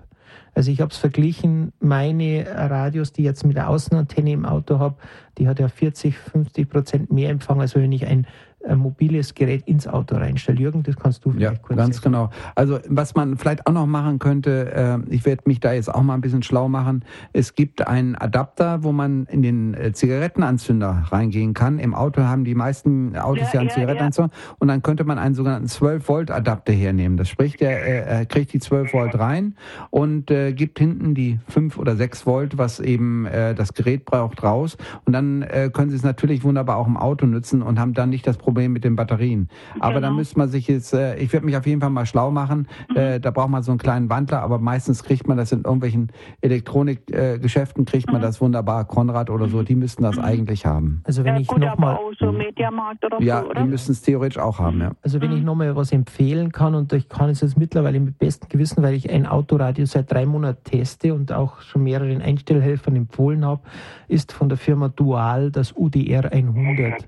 A: Also ich habe es verglichen, meine Radios, die ich jetzt mit der Außenantenne im Auto habe, die hat ja 40, 50 Prozent mehr Empfang, als wenn ich ein ein mobiles Gerät ins Auto reinstelle. Jürgen, das kannst du
B: vielleicht ja, kurz ganz sagen. genau. Also was man vielleicht auch noch machen könnte, äh, ich werde mich da jetzt auch mal ein bisschen schlau machen. Es gibt einen Adapter, wo man in den äh, Zigarettenanzünder reingehen kann. Im Auto haben die meisten Autos ja, ja einen ja, Zigarettenanzünder ja. und dann könnte man einen sogenannten 12 Volt Adapter hernehmen. Das spricht, der äh, kriegt die 12 Volt rein und äh, gibt hinten die 5 oder 6 Volt, was eben äh, das Gerät braucht, raus. Und dann äh, können Sie es natürlich wunderbar auch im Auto nutzen und haben dann nicht das Problem Problem mit den Batterien. Aber genau. da müsste man sich jetzt, äh, ich werde mich auf jeden Fall mal schlau machen. Mhm. Äh, da braucht man so einen kleinen Wandler, aber meistens kriegt man das in irgendwelchen Elektronikgeschäften, äh, kriegt man mhm. das wunderbar. Konrad oder so, die müssten das mhm. eigentlich haben.
A: Also wenn ja, ich gut, nochmal. Auch
C: so Mediamarkt oder
B: ja,
C: so,
B: oder? die müssen es theoretisch auch haben, ja.
A: Also wenn ich nochmal was empfehlen kann und ich kann es jetzt mittlerweile mit bestem Gewissen, weil ich ein Autoradio seit drei Monaten teste und auch schon mehreren Einstellhelfern empfohlen habe, ist von der Firma Dual das UDR 100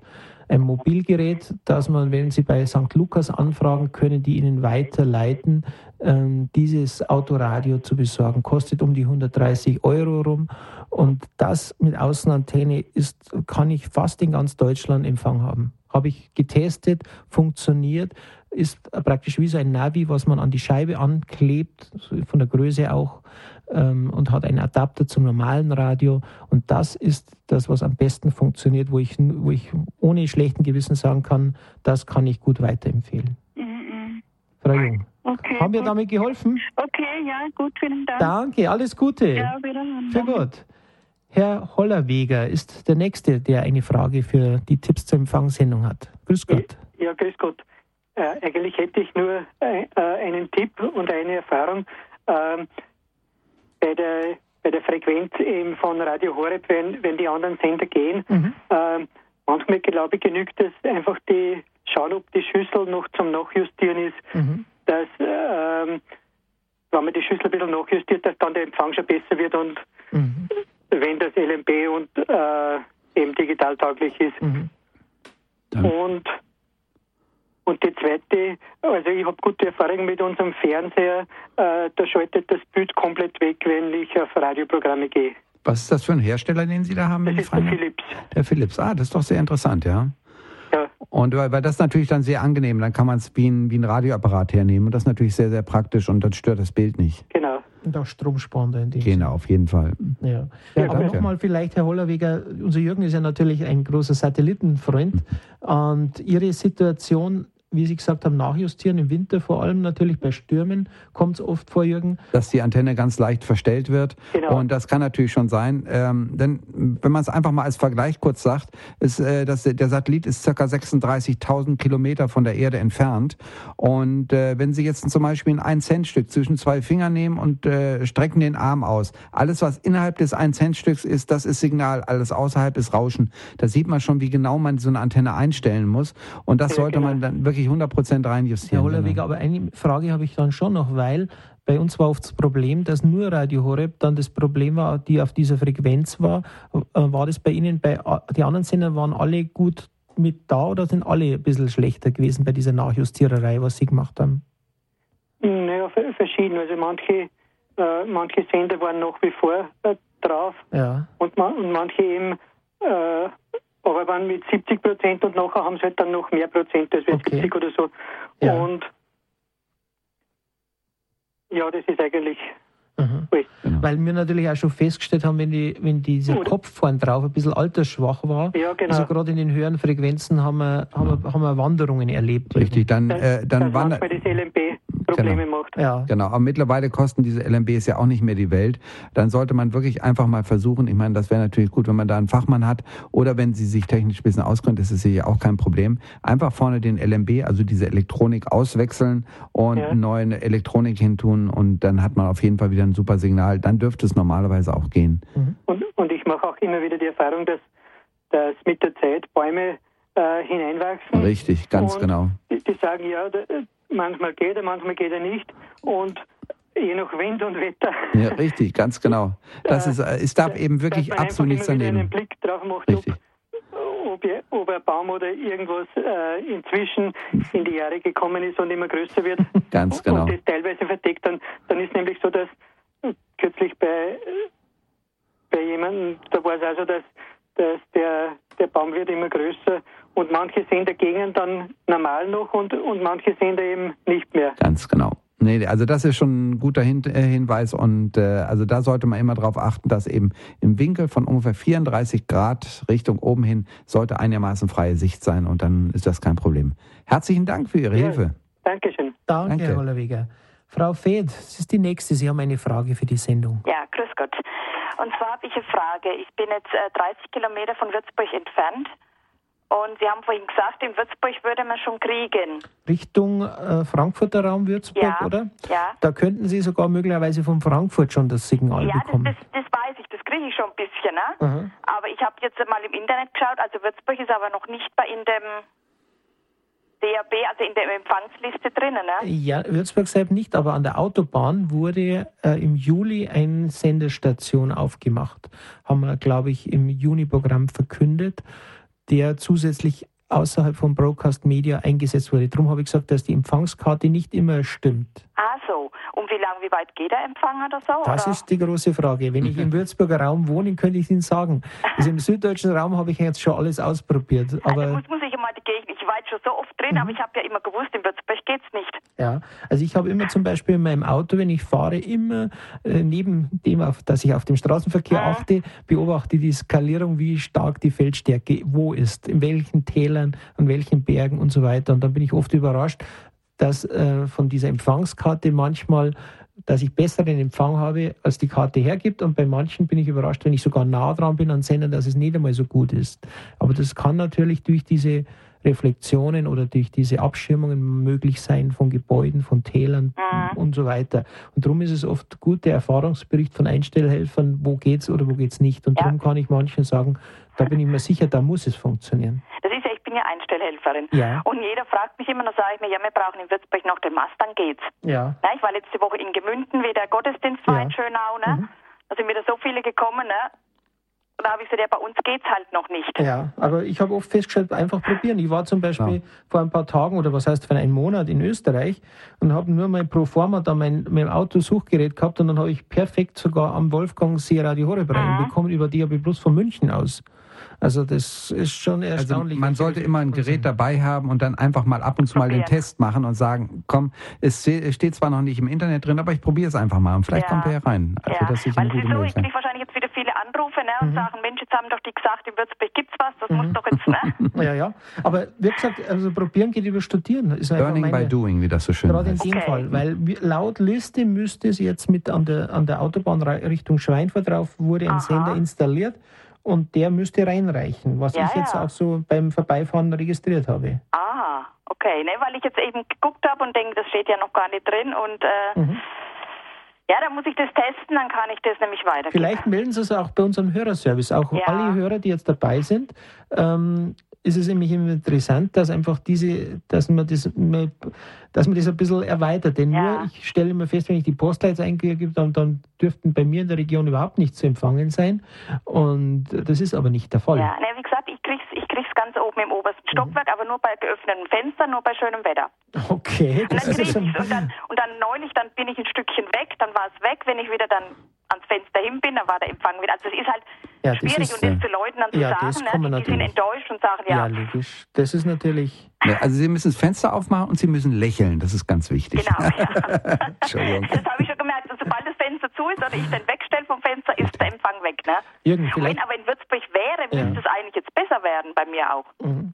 A: ein Mobilgerät, das man, wenn Sie bei St. Lukas anfragen, können die Ihnen weiterleiten, ähm, dieses Autoradio zu besorgen. Kostet um die 130 Euro rum. Und das mit Außenantenne ist, kann ich fast in ganz Deutschland Empfang haben. Habe ich getestet, funktioniert, ist praktisch wie so ein Navi, was man an die Scheibe anklebt, von der Größe auch und hat einen Adapter zum normalen Radio. Und das ist das, was am besten funktioniert, wo ich, wo ich ohne schlechten Gewissen sagen kann, das kann ich gut weiterempfehlen. Mhm. Frau Jung. Okay, Haben wir damit geholfen?
C: Okay, ja, gut, vielen Dank.
A: Danke, alles Gute.
C: Ja, wiederhören.
A: Für gut. Herr Hollerweger ist der Nächste, der eine Frage für die Tipps zur Empfangssendung hat. Grüß Gott.
D: Ja, grüß Gott. Äh, eigentlich hätte ich nur äh, äh einen Tipp und eine Erfahrung. Ähm, bei der, bei der Frequenz eben von Radio Horeb, wenn, wenn die anderen Sender gehen. Mhm. Ähm, manchmal, glaube ich, genügt es einfach die schauen, ob die Schüssel noch zum Nachjustieren ist, mhm. dass ähm, wenn man die Schüssel ein bisschen nachjustiert, dass dann der Empfang schon besser wird und mhm. wenn das LMB und äh, eben digital tauglich ist. Mhm. Und und die zweite, also ich habe gute Erfahrungen mit unserem Fernseher, äh, da schaltet das Bild komplett weg, wenn ich auf Radioprogramme gehe.
B: Was ist das für ein Hersteller, den Sie da haben?
D: Das ist der Philips.
B: Der Philips, ah, das ist doch sehr interessant, ja. Ja. Und weil, weil das natürlich dann sehr angenehm, dann kann man es wie ein, wie ein Radioapparat hernehmen und das ist natürlich sehr, sehr praktisch und dann stört das Bild nicht.
D: Genau.
A: Und auch stromsparender in dem
B: Genau, auf jeden Fall.
A: Ja, ja, ja nochmal vielleicht, Herr Hollerweger, unser Jürgen ist ja natürlich ein großer Satellitenfreund und Ihre Situation wie Sie gesagt haben, nachjustieren. Im Winter vor allem natürlich bei Stürmen kommt es oft vor, Jürgen.
B: Dass die Antenne ganz leicht verstellt wird. Genau. Und das kann natürlich schon sein. Ähm, denn wenn man es einfach mal als Vergleich kurz sagt, ist, äh, dass der Satellit ist circa 36.000 Kilometer von der Erde entfernt. Und äh, wenn Sie jetzt zum Beispiel ein 1-Cent-Stück zwischen zwei Fingern nehmen und äh, strecken den Arm aus, alles, was innerhalb des 1-Cent-Stücks ist, das ist Signal. Alles außerhalb ist Rauschen. Da sieht man schon, wie genau man so eine Antenne einstellen muss. Und das sollte genau. man dann wirklich wirklich 100% reinjustieren.
A: Herr Hollerweg, genau. aber eine Frage habe ich dann schon noch, weil bei uns war oft das Problem, dass nur Radio Horeb dann das Problem war, die auf dieser Frequenz war. Äh, war das bei Ihnen, bei die anderen Sender waren alle gut mit da oder sind alle ein bisschen schlechter gewesen bei dieser Nachjustiererei, was Sie gemacht haben?
D: Naja, verschieden. Also manche, äh, manche Sender waren nach wie vor äh, drauf ja. und, man, und manche eben äh, aber waren mit 70 Prozent und nachher haben sie halt dann noch mehr Prozent, als okay. 70 oder so. Ja. Und ja, das ist eigentlich.
A: Mhm. Genau. Weil wir natürlich auch schon festgestellt haben, wenn, die, wenn dieser? Kopf vorn drauf ein bisschen altersschwach war, ja, genau. also gerade in den höheren Frequenzen haben wir, haben wir, haben wir Wanderungen erlebt.
B: Richtig, dann, äh, dann
D: wandert. Das LMP Probleme
B: genau. macht. Ja. Genau, aber mittlerweile kosten diese LMBs ja auch nicht mehr die Welt. Dann sollte man wirklich einfach mal versuchen, ich meine, das wäre natürlich gut, wenn man da einen Fachmann hat oder wenn Sie sich technisch ein bisschen auskennen, das ist ja auch kein Problem. Einfach vorne den LMB, also diese Elektronik auswechseln und ja. neue Elektronik hintun und dann hat man auf jeden Fall wieder ein super Signal. Dann dürfte es normalerweise auch gehen.
D: Mhm. Und, und ich mache auch immer wieder die Erfahrung, dass, dass mit der Zeit Bäume äh, hineinwachsen.
B: Richtig, ganz
D: und
B: genau.
D: Die, die sagen, ja, manchmal geht er, manchmal geht er nicht. Und je nach Wind und Wetter.
B: Ja, richtig, ganz genau. Das ist, äh, es darf eben wirklich absolut nichts daneben.
D: einen Blick drauf macht, richtig. Ob, ob, ob ein Baum oder irgendwas äh, inzwischen in die Jahre gekommen ist und immer größer wird. [LAUGHS]
B: Ganz genau.
D: Und das teilweise verdeckt, dann, dann ist nämlich so, dass kürzlich bei, bei jemandem, da war es also, dass, dass der, der Baum wird immer größer und manche sehen dagegen dann normal noch und, und manche sehen da eben nicht mehr.
B: Ganz genau. Nee, also das ist schon ein guter Hin äh, Hinweis und äh, also da sollte man immer darauf achten, dass eben im Winkel von ungefähr 34 Grad Richtung oben hin sollte einigermaßen freie Sicht sein und dann ist das kein Problem. Herzlichen Dank für Ihre ja, Hilfe.
D: Dankeschön.
A: Danke, Danke. Herr Hollerweger. Frau Fed, das ist die nächste. Sie haben eine Frage für die Sendung.
E: Ja, grüß Gott. Und zwar habe ich eine Frage. Ich bin jetzt äh, 30 Kilometer von Würzburg entfernt und Sie haben vorhin gesagt, in Würzburg würde man schon kriegen.
A: Richtung äh, Frankfurter Raum Würzburg, ja, oder?
E: Ja.
A: Da könnten Sie sogar möglicherweise von Frankfurt schon das Signal
E: ja,
A: bekommen.
E: Ja, das, das, das, weiß ich, das kriege ich schon ein bisschen. Ne? Aber ich habe jetzt mal im Internet geschaut, also Würzburg ist aber noch nicht bei in dem DAB, also in der Empfangsliste drinnen. Ne?
A: Ja, Würzburg selbst nicht, aber an der Autobahn wurde äh, im Juli eine Sendestation aufgemacht. Haben wir, glaube ich, im Juni-Programm verkündet der zusätzlich außerhalb von Broadcast Media eingesetzt wurde. Darum habe ich gesagt, dass die Empfangskarte nicht immer stimmt.
E: Ah so. Und wie lange, wie weit geht der Empfang oder so?
A: Das oder? ist die große Frage. Wenn ich im Würzburger Raum wohne, könnte ich Ihnen sagen. Also im süddeutschen Raum habe ich jetzt schon alles ausprobiert. Also aber
E: also muss, muss ich mal, ich war jetzt schon so oft drin, mhm. aber ich habe ja immer gewusst, in Würzburg geht es nicht.
A: Ja, also ich habe immer zum Beispiel in meinem Auto, wenn ich fahre, immer äh, neben dem, auf, dass ich auf den Straßenverkehr mhm. achte, beobachte die Skalierung, wie stark die Feldstärke wo ist, in welchen Tälern, an welchen Bergen und so weiter. Und dann bin ich oft überrascht, dass äh, von dieser Empfangskarte manchmal dass ich besseren Empfang habe, als die Karte hergibt. Und bei manchen bin ich überrascht, wenn ich sogar nah dran bin an Sendern, dass es nicht einmal so gut ist. Aber das kann natürlich durch diese Reflexionen oder durch diese Abschirmungen möglich sein von Gebäuden, von Tälern mhm. und so weiter. Und darum ist es oft gut, der Erfahrungsbericht von Einstellhelfern, wo geht's oder wo geht's nicht. Und ja. darum kann ich manchen sagen, da bin ich mir sicher, da muss es funktionieren.
E: Das ist ja, ich bin ja Einstellhelfer Helferin. Ja. Und jeder fragt mich immer, dann sage ich mir, ja, wir brauchen in Würzburg noch den Mast, dann geht's. Ja. Na, ich war letzte Woche in Gemünden, wie der Gottesdienst war ja. in Schönau, ne? Mhm. Da sind wieder so viele gekommen, ne? Und da habe ich gesagt, ja, bei uns geht es halt noch nicht.
A: Ja, aber ich habe oft festgestellt, einfach probieren. Ich war zum Beispiel ja. vor ein paar Tagen oder was heißt für einen Monat in Österreich und habe nur mein Proforma da mein, mein Auto-Suchgerät gehabt und dann habe ich perfekt sogar am Wolfgang See Radio Horeb mhm. bekommen über die habe ich bloß von München aus. Also das ist schon also erstaunlich.
B: Also man sollte immer ein Gerät dabei haben und dann einfach mal ab und zu mal den Test machen und sagen, komm, es steht zwar noch nicht im Internet drin, aber ich probiere es einfach mal und vielleicht ja. kommt er herein.
E: Also ja. das ist Weil es ist so, ich kriege wahrscheinlich jetzt wieder viele Anrufe ne, und mhm. sagen, Mensch, jetzt haben doch die gesagt, in Würzburg gibt's was, das mhm. muss doch jetzt, ne? [LAUGHS]
A: ja, ja. Aber wie gesagt, also probieren geht über studieren.
B: Ist Learning by doing, wie das so schön
A: Gerade heißt. in dem okay. Fall, weil laut Liste müsste es jetzt mit an der, an der Autobahn Richtung Schweinfurt drauf, wurde ein Aha. Sender installiert und der müsste reinreichen, was ja, ich jetzt ja. auch so beim Vorbeifahren registriert habe.
E: Ah, okay, ne, weil ich jetzt eben geguckt habe und denke, das steht ja noch gar nicht drin und äh, mhm. ja, dann muss ich das testen, dann kann ich das nämlich weitergeben.
A: Vielleicht melden Sie es auch bei unserem Hörerservice, auch ja. alle Hörer, die jetzt dabei sind. Ähm, ist es nämlich immer interessant, dass einfach diese, dass man das, dass man das ein bisschen erweitert. Denn ja. nur, ich stelle immer fest, wenn ich die Postleitzahl eingebe, dann, dann dürften bei mir in der Region überhaupt nicht zu empfangen sein. Und das ist aber nicht der Fall.
E: Ja, ne, wie gesagt, ich krieg's, ich krieg's ganz oben im obersten mhm. Stockwerk, mhm. aber nur bei geöffneten Fenstern, nur bei schönem Wetter.
A: Okay.
E: Und dann, ist und, dann, und dann neulich, dann bin ich ein Stückchen weg, dann war es weg, wenn ich wieder dann ans Fenster hin bin, dann war der Empfang wieder. Also es ist halt ja, schwierig ist, und jetzt zu Leuten dann zu ja, sagen, ne, die, die sind enttäuscht und sagen, ja. Ja,
A: logisch. Das ist natürlich...
B: Ja, also Sie müssen das Fenster aufmachen und Sie müssen lächeln, das ist ganz wichtig.
E: Genau, ja. [LAUGHS] Entschuldigung. Das habe ich schon gemerkt, also sobald das Fenster zu ist oder ich den wegstelle vom Fenster, ist der Empfang weg. Ne?
A: Jürgen, vielleicht...
E: Wenn aber in Würzburg wäre, müsste es eigentlich jetzt besser werden, bei mir auch. Mhm.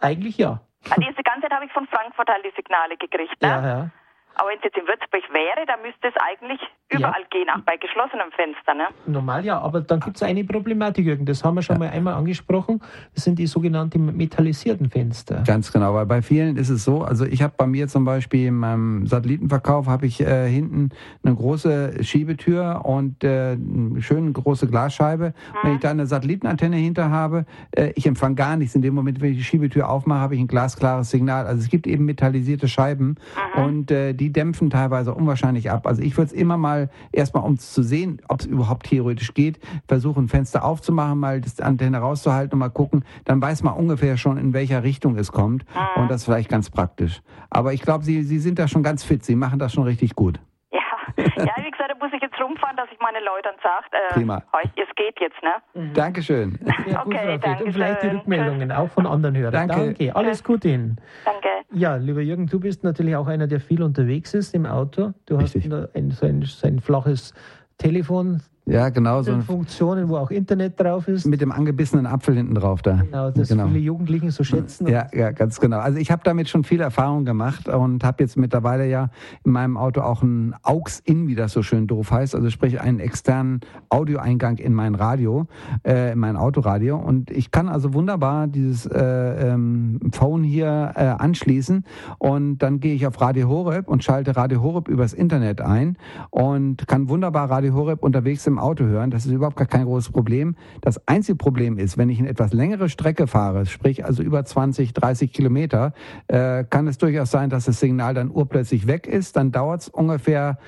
A: Eigentlich ja.
E: Also diese ganze Zeit habe ich von Frankfurt halt die Signale gekriegt. Ne? Ja, ja. Aber wenn es jetzt in Würzburg wäre, dann müsste es eigentlich überall ja. gehen, auch bei geschlossenem Fenster. Ne?
A: Normal ja, aber dann gibt es eine Problematik, Jürgen, das haben wir schon ja. mal einmal angesprochen, das sind die sogenannten metallisierten Fenster.
B: Ganz genau, weil bei vielen ist es so, also ich habe bei mir zum Beispiel in meinem Satellitenverkauf, habe ich äh, hinten eine große Schiebetür und äh, eine schöne große Glasscheibe. Mhm. Wenn ich da eine Satellitenantenne hinter habe, äh, ich empfange gar nichts. In dem Moment, wenn ich die Schiebetür aufmache, habe ich ein glasklares Signal. Also es gibt eben metallisierte Scheiben mhm. und äh, die die dämpfen teilweise unwahrscheinlich ab. Also ich würde es immer mal erstmal, um zu sehen, ob es überhaupt theoretisch geht, versuchen, Fenster aufzumachen, mal das Antenne rauszuhalten und mal gucken. Dann weiß man ungefähr schon, in welcher Richtung es kommt. Mhm. Und das ist vielleicht ganz praktisch. Aber ich glaube, Sie, Sie sind da schon ganz fit. Sie machen das schon richtig gut.
E: Ja, ja wie gesagt, da muss ich jetzt rumfahren, dass ich meine Leute dann sage, äh, Prima. es geht jetzt, ne?
B: Mhm. Dankeschön.
A: Ja, gut, okay, danke. Und vielleicht die Rückmeldungen auch von anderen Hörern. Danke. danke. Alles Gute Ihnen.
E: Danke.
A: Ja, lieber Jürgen, du bist natürlich auch einer, der viel unterwegs ist im Auto. Du Richtig. hast ein, so, ein, so ein flaches Telefon,
B: ja, genau so.
A: Funktionen, wo auch Internet drauf ist.
B: Mit dem angebissenen Apfel hinten drauf da.
A: Genau, das genau. viele Jugendlichen so schätzen.
B: Ja, ja, ganz genau. Also ich habe damit schon viel Erfahrung gemacht und habe jetzt mittlerweile ja in meinem Auto auch ein AUX-In, wie das so schön doof heißt, also sprich einen externen Audioeingang in mein Radio, äh, in mein Autoradio. Und ich kann also wunderbar dieses äh, ähm, Phone hier äh, anschließen und dann gehe ich auf Radio Horeb und schalte Radio Horeb übers Internet ein und kann wunderbar Radio Horeb unterwegs im im Auto hören. Das ist überhaupt gar kein großes Problem. Das einzige Problem ist, wenn ich eine etwas längere Strecke fahre, sprich also über 20, 30 Kilometer, äh, kann es durchaus sein, dass das Signal dann urplötzlich weg ist. Dann dauert es ungefähr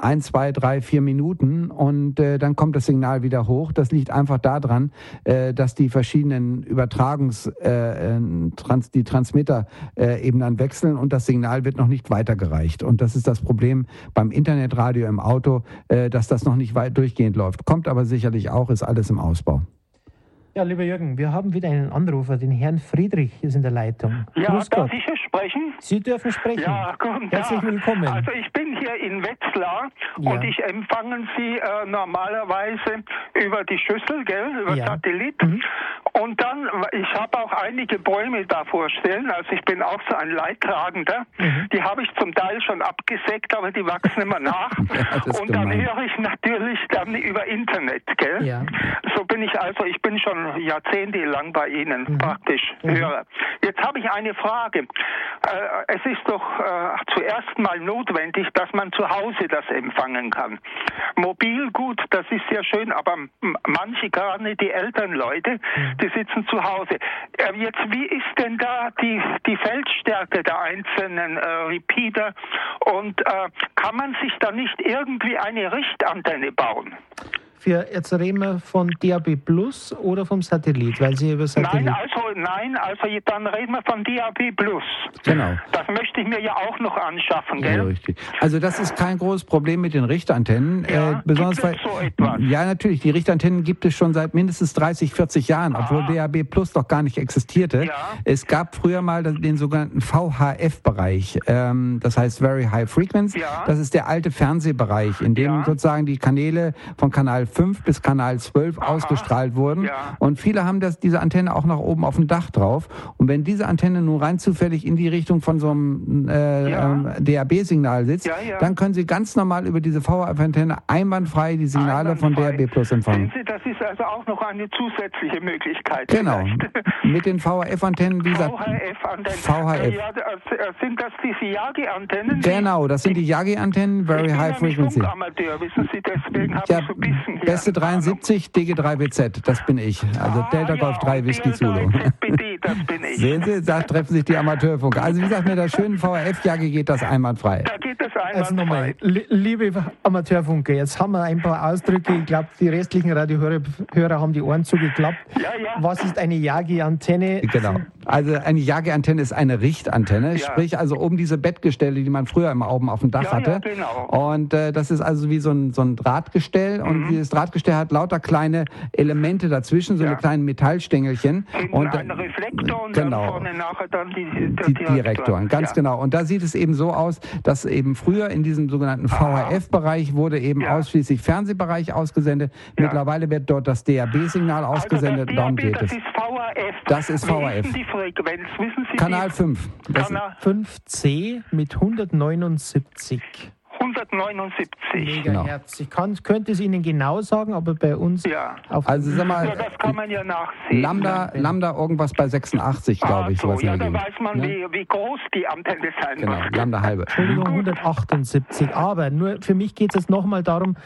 B: ein, zwei, drei, vier Minuten und äh, dann kommt das Signal wieder hoch. Das liegt einfach daran, äh, dass die verschiedenen Übertragungs, äh, äh, Trans, die Transmitter äh, eben dann wechseln und das Signal wird noch nicht weitergereicht. Und das ist das Problem beim Internetradio im Auto, äh, dass das noch nicht weit durchgehend läuft. Kommt aber sicherlich auch, ist alles im Ausbau.
A: Ja, lieber Jürgen, wir haben wieder einen Anrufer, den Herrn Friedrich ist in der Leitung.
F: Ja, Grüß Gott. ich sprechen?
A: Sie dürfen sprechen.
F: Ja, guten
A: Herzlich willkommen.
F: Also ich bin hier in Wetzlar ja. und ich empfange Sie äh, normalerweise über die Schüssel, gell, über ja. Satellit. Mhm. Und dann, ich habe auch einige Bäume da vorstellen, also ich bin auch so ein Leidtragender. Mhm. Die habe ich zum Teil schon abgesägt, aber die wachsen immer nach. [LAUGHS] ja, und dann höre ich natürlich dann über Internet, gell? Ja. So bin bin ich also, ich bin schon jahrzehntelang bei Ihnen mhm. praktisch mhm. Hörer. Jetzt habe ich eine Frage. Äh, es ist doch äh, zuerst mal notwendig, dass man zu Hause das empfangen kann. Mobil gut, das ist sehr schön, aber manche, gerade die älteren Leute, mhm. die sitzen zu Hause. Äh, jetzt, wie ist denn da die, die Feldstärke der einzelnen äh, Repeater und äh, kann man sich da nicht irgendwie eine Richtantenne bauen?
A: Für, jetzt reden wir von DAB Plus oder vom Satellit, weil Sie über Satellit...
F: Nein, also, nein, also dann reden wir von DAB Plus. Genau. Das möchte ich mir ja auch noch anschaffen, gell? Ja,
B: richtig. Also das ist kein großes Problem mit den Richtantennen.
F: Ja, äh, besonders es so etwas?
B: Ja, natürlich. Die Richtantennen gibt es schon seit mindestens 30, 40 Jahren, Aha. obwohl DAB Plus doch gar nicht existierte. Ja. Es gab früher mal den sogenannten VHF-Bereich. Ähm, das heißt Very High Frequency. Ja. Das ist der alte Fernsehbereich, in dem sozusagen die Kanäle von Kanal 5 bis Kanal 12 Aha. ausgestrahlt wurden. Ja. Und viele haben das, diese Antenne auch nach oben auf dem Dach drauf. Und wenn diese Antenne nun rein zufällig in die Richtung von so einem äh, ja. ähm, DAB-Signal sitzt, ja, dann können Sie ganz normal über diese VHF-Antenne einwandfrei die Signale einwandfrei. von DAB Plus empfangen.
F: Sie, das ist also auch noch eine zusätzliche Möglichkeit.
B: Genau. Mit den VHF-Antennen, wie gesagt.
F: VHF-Antennen. VHF. Ja, äh, sind das diese Yagi-Antennen?
B: Genau, das sind die Yagi-Antennen, Very High Frequency.
F: Amateur, wissen Sie, deswegen habe ich so ein bisschen
B: Beste 73, DG3WZ, das bin ich. Also ah, Delta Golf 3 Whisky Zulu.
F: Das bin ich.
B: Sehen Sie, da treffen sich die Amateurfunker. Also wie gesagt, mit der schönen VHF-Jacke geht das einwandfrei.
F: Da geht das einwandfrei.
A: Also nochmal, liebe Amateurfunker, jetzt haben wir ein paar Ausdrücke. Ich glaube, die restlichen Radiohörer haben die Ohren zugeklappt. Ja, ja. Was ist eine Yagi-Antenne?
B: Genau. Also eine Yagi-Antenne ist eine Richtantenne, ja. sprich also oben diese Bettgestelle, die man früher immer oben auf dem Dach ja, hatte. Ja, genau. Und äh, das ist also wie so ein, so ein Drahtgestell mhm. und dieses Drahtgestell hat lauter kleine Elemente dazwischen, so ja. eine kleinen Metallstängelchen.
F: Hinten und ein Reflektor und
B: genau, dann vorne nachher dann die, die Direktoren. Direktoren. Ganz genau. Und da sieht es eben so aus, dass eben früher in diesem sogenannten VHF-Bereich wurde eben ausschließlich Fernsehbereich ausgesendet. Mittlerweile wird dort das DAB-Signal also ausgesendet.
F: Also Darum geht das es. Ist VHF.
B: Das ist VHF.
F: Die Frequenz, wissen Sie
B: Kanal 5.
A: Kanal 5C mit 179.
F: 179.
A: Megahertz. Genau. Ich kann, könnte es Ihnen genau sagen, aber bei uns.
F: Ja.
B: also sag mal.
F: Ja, das kann man ja nachsehen.
B: Lambda, Lambda irgendwas bei 86, glaube ich.
F: So, ja, da weiß man, ja? wie, wie groß die Antenne sein
B: genau,
F: muss.
B: Lambda halbe.
A: Entschuldigung, 178. Aber nur für mich geht es jetzt nochmal darum,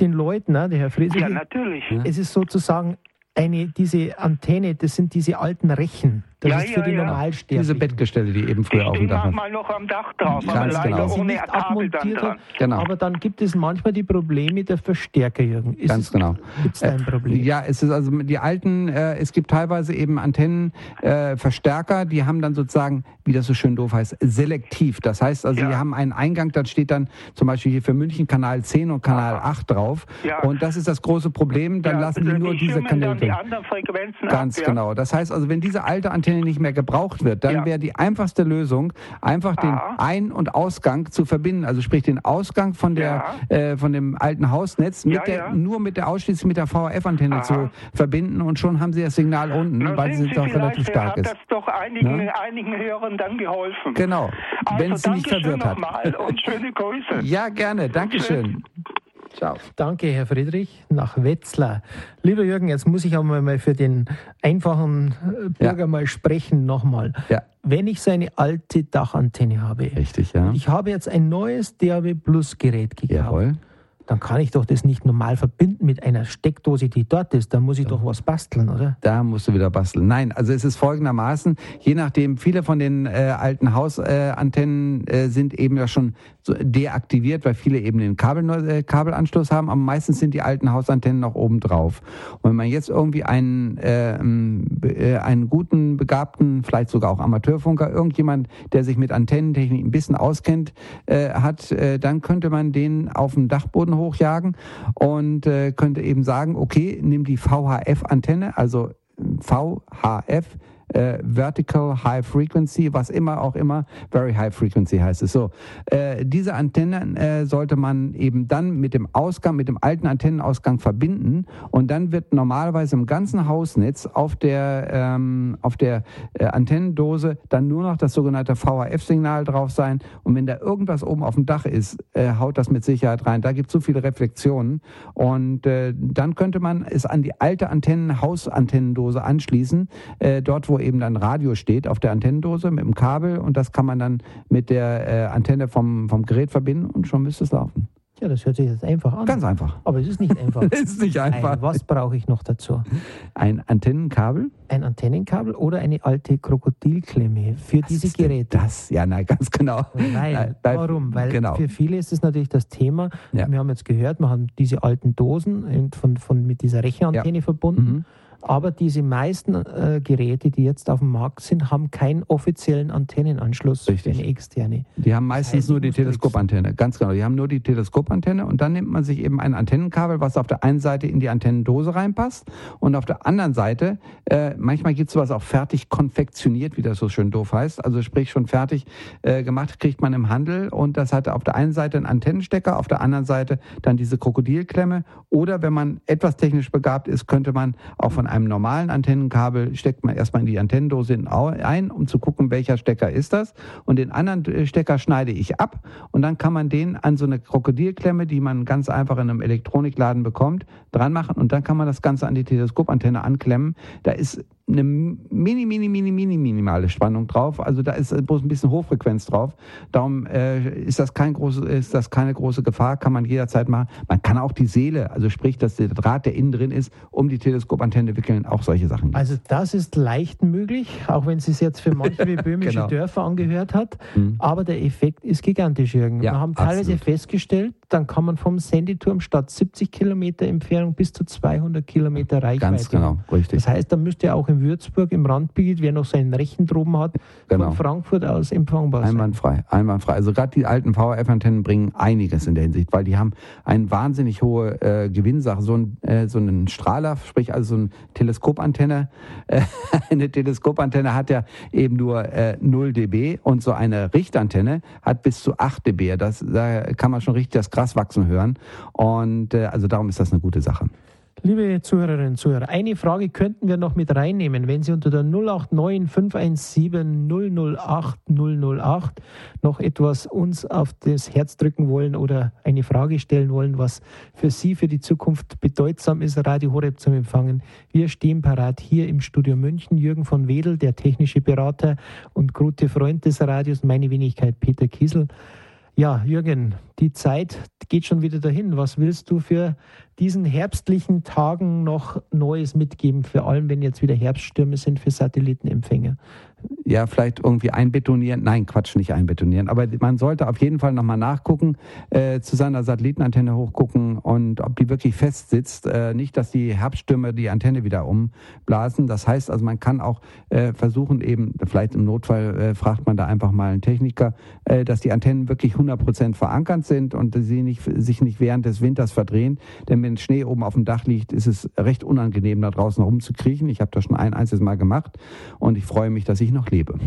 A: den Leuten, ne, der Herr Friese.
F: Ja, natürlich.
A: Es ist sozusagen eine, diese Antenne, das sind diese alten Rechen. Das ja, ist für ja, die ja. Normalsterblichen.
B: Diese Bettgestelle, die eben früher auf dem Dach
F: mal noch am Dach drauf,
B: Ganz aber leider genau.
F: ohne nicht abmontiert
A: dann genau. Aber dann gibt es manchmal die Probleme der Verstärker, Jürgen.
B: Ist Ganz genau.
A: Gibt es da ein äh, Problem?
B: Ja, es ist also die alten, äh, es gibt teilweise eben Antennenverstärker, äh, die haben dann sozusagen, wie das so schön doof heißt, selektiv. Das heißt also, die haben einen Eingang, da steht dann zum Beispiel hier für München Kanal 10 und Kanal Aha. 8 drauf. Ja. Und das ist das große Problem, dann lassen die nur die diese Kanäle.
F: Die anderen Frequenzen
B: Ganz ab, genau. Das heißt also, wenn diese alte Antenne Antenne nicht mehr gebraucht wird, dann ja. wäre die einfachste Lösung, einfach den ah. Ein- und Ausgang zu verbinden. Also sprich den Ausgang von der ja. äh, von dem alten Hausnetz mit ja, der, nur mit der ausschließlich mit der VHF-Antenne zu verbinden und schon haben Sie das Signal unten,
F: Na,
B: weil sie doch relativ stark
F: hat
B: ist.
F: Das doch einigen, ne? einigen Hörern dann geholfen.
B: Genau. Also, wenn sie nicht verwirrt hat.
F: und schöne Grüße. [LAUGHS]
B: Ja, gerne. Dankeschön.
A: Ciao. Danke, Herr Friedrich, nach Wetzlar. Lieber Jürgen, jetzt muss ich einmal mal für den einfachen äh, Bürger ja. mal sprechen nochmal. Ja. Wenn ich so eine alte Dachantenne habe,
B: Richtig, ja.
A: ich habe jetzt ein neues DAW Plus Gerät gekauft. Jawohl dann kann ich doch das nicht normal verbinden mit einer Steckdose, die dort ist. Da muss ich doch was basteln, oder?
B: Da musst du wieder basteln. Nein, also es ist folgendermaßen, je nachdem, viele von den äh, alten Hausantennen äh, sind eben ja schon so deaktiviert, weil viele eben den Kabel, äh, Kabelanschluss haben, aber meistens sind die alten Hausantennen noch oben drauf. Und wenn man jetzt irgendwie einen, äh, äh, einen guten, begabten, vielleicht sogar auch Amateurfunker, irgendjemand, der sich mit Antennentechnik ein bisschen auskennt, äh, hat, äh, dann könnte man den auf dem Dachboden hochjagen und äh, könnte eben sagen, okay, nimm die VHF-Antenne, also VHF äh, Vertical High Frequency, was immer auch immer, Very High Frequency heißt es so. Äh, diese Antennen äh, sollte man eben dann mit dem Ausgang, mit dem alten Antennenausgang verbinden und dann wird normalerweise im ganzen Hausnetz auf der, ähm, auf der äh, Antennendose dann nur noch das sogenannte VHF-Signal drauf sein und wenn da irgendwas oben auf dem Dach ist, äh, haut das mit Sicherheit rein. Da gibt es so viele Reflexionen und äh, dann könnte man es an die alte Antennen, Hausantennendose anschließen, dort wo eben dann Radio steht auf der Antennendose mit dem Kabel und das kann man dann mit der äh, Antenne vom, vom Gerät verbinden und schon müsste es laufen.
A: Ja, das hört sich jetzt einfach an.
B: Ganz einfach.
A: Aber es ist nicht einfach. [LAUGHS]
B: es ist nicht einfach.
A: Ein, was brauche ich noch dazu?
B: Ein Antennenkabel?
A: Ein Antennenkabel oder eine alte Krokodilklemme für
B: was
A: diese Geräte?
B: Das, ja, nein, ganz genau.
A: Weil, warum? Weil genau. für viele ist es natürlich das Thema. Ja. Wir haben jetzt gehört, wir haben diese alten Dosen von, von, mit dieser Rechenantenne ja. verbunden. Mhm. Aber diese meisten äh, Geräte, die jetzt auf dem Markt sind, haben keinen offiziellen Antennenanschluss
B: Richtig.
A: eine externe.
B: Die haben meistens heißt, nur die Teleskopantenne, ganz genau. Die haben nur die Teleskopantenne und dann nimmt man sich eben ein Antennenkabel, was auf der einen Seite in die Antennendose reinpasst und auf der anderen Seite, äh, manchmal gibt es sowas auch fertig konfektioniert, wie das so schön doof heißt, also sprich schon fertig äh, gemacht, kriegt man im Handel und das hat auf der einen Seite einen Antennenstecker, auf der anderen Seite dann diese Krokodilklemme oder wenn man etwas technisch begabt ist, könnte man auch von einem normalen Antennenkabel steckt man erstmal in die Antennendose ein, um zu gucken, welcher Stecker ist das. Und den anderen äh, Stecker schneide ich ab und dann kann man den an so eine Krokodilklemme, die man ganz einfach in einem Elektronikladen bekommt, dran machen und dann kann man das Ganze an die Teleskopantenne anklemmen. Da ist eine mini, mini, mini, mini, minimale Spannung drauf. Also da ist bloß ein bisschen Hochfrequenz drauf. Darum äh, ist das kein große, ist das keine große Gefahr, kann man jederzeit machen. Man kann auch die Seele, also sprich, dass der Draht, der innen drin ist, um die Teleskopantenne wickeln, auch solche Sachen.
A: Gibt. Also das ist leicht möglich, auch wenn es sich jetzt für manche wie [LAUGHS] böhmische genau. Dörfer angehört hat. Mhm. Aber der Effekt ist gigantisch, Jürgen. Ja, Wir haben teilweise absolut. festgestellt, dann kann man vom Sendeturm statt 70 Kilometer Entfernung bis zu 200 Kilometer Reichweite.
B: Ganz genau, richtig.
A: Das heißt, da müsste auch in Würzburg im Randgebiet, wer noch seinen Rechen droben hat, genau. von Frankfurt aus empfangbar
B: sein. Einwandfrei, einwandfrei. Also gerade die alten VHF-Antennen bringen einiges in der Hinsicht, weil die haben eine wahnsinnig hohe äh, Gewinnsache. So, ein, äh, so einen Strahler, sprich also so eine Teleskopantenne. Äh, [LAUGHS] eine Teleskopantenne hat ja eben nur äh, 0 dB und so eine Richtantenne hat bis zu 8 dB. Das, da kann man schon richtig das Gras wachsen hören. Und äh, also darum ist das eine gute Sache.
A: Liebe Zuhörerinnen und Zuhörer, eine Frage könnten wir noch mit reinnehmen. Wenn Sie unter der 089 517 008 008 noch etwas uns auf das Herz drücken wollen oder eine Frage stellen wollen, was für Sie für die Zukunft bedeutsam ist, Radio Horeb zum Empfangen. Wir stehen parat hier im Studio München. Jürgen von Wedel, der technische Berater und gute Freund des Radios, meine Wenigkeit Peter Kiesel. Ja, Jürgen, die Zeit geht schon wieder dahin. Was willst du für diesen herbstlichen Tagen noch Neues mitgeben, vor allem wenn jetzt wieder Herbststürme sind für Satellitenempfänger?
B: Ja, vielleicht irgendwie einbetonieren. Nein, Quatsch, nicht einbetonieren. Aber man sollte auf jeden Fall nochmal nachgucken, äh, zu seiner Satellitenantenne hochgucken und ob die wirklich fest sitzt. Äh, nicht, dass die Herbststürme die Antenne wieder umblasen. Das heißt also, man kann auch äh, versuchen, eben, vielleicht im Notfall äh, fragt man da einfach mal einen Techniker, äh, dass die Antennen wirklich 100 Prozent verankert sind und sie nicht, sich nicht während des Winters verdrehen. Denn wenn Schnee oben auf dem Dach liegt, ist es recht unangenehm, da draußen rumzukriechen. Ich habe das schon ein einziges Mal gemacht und ich freue mich, dass ich noch lebe.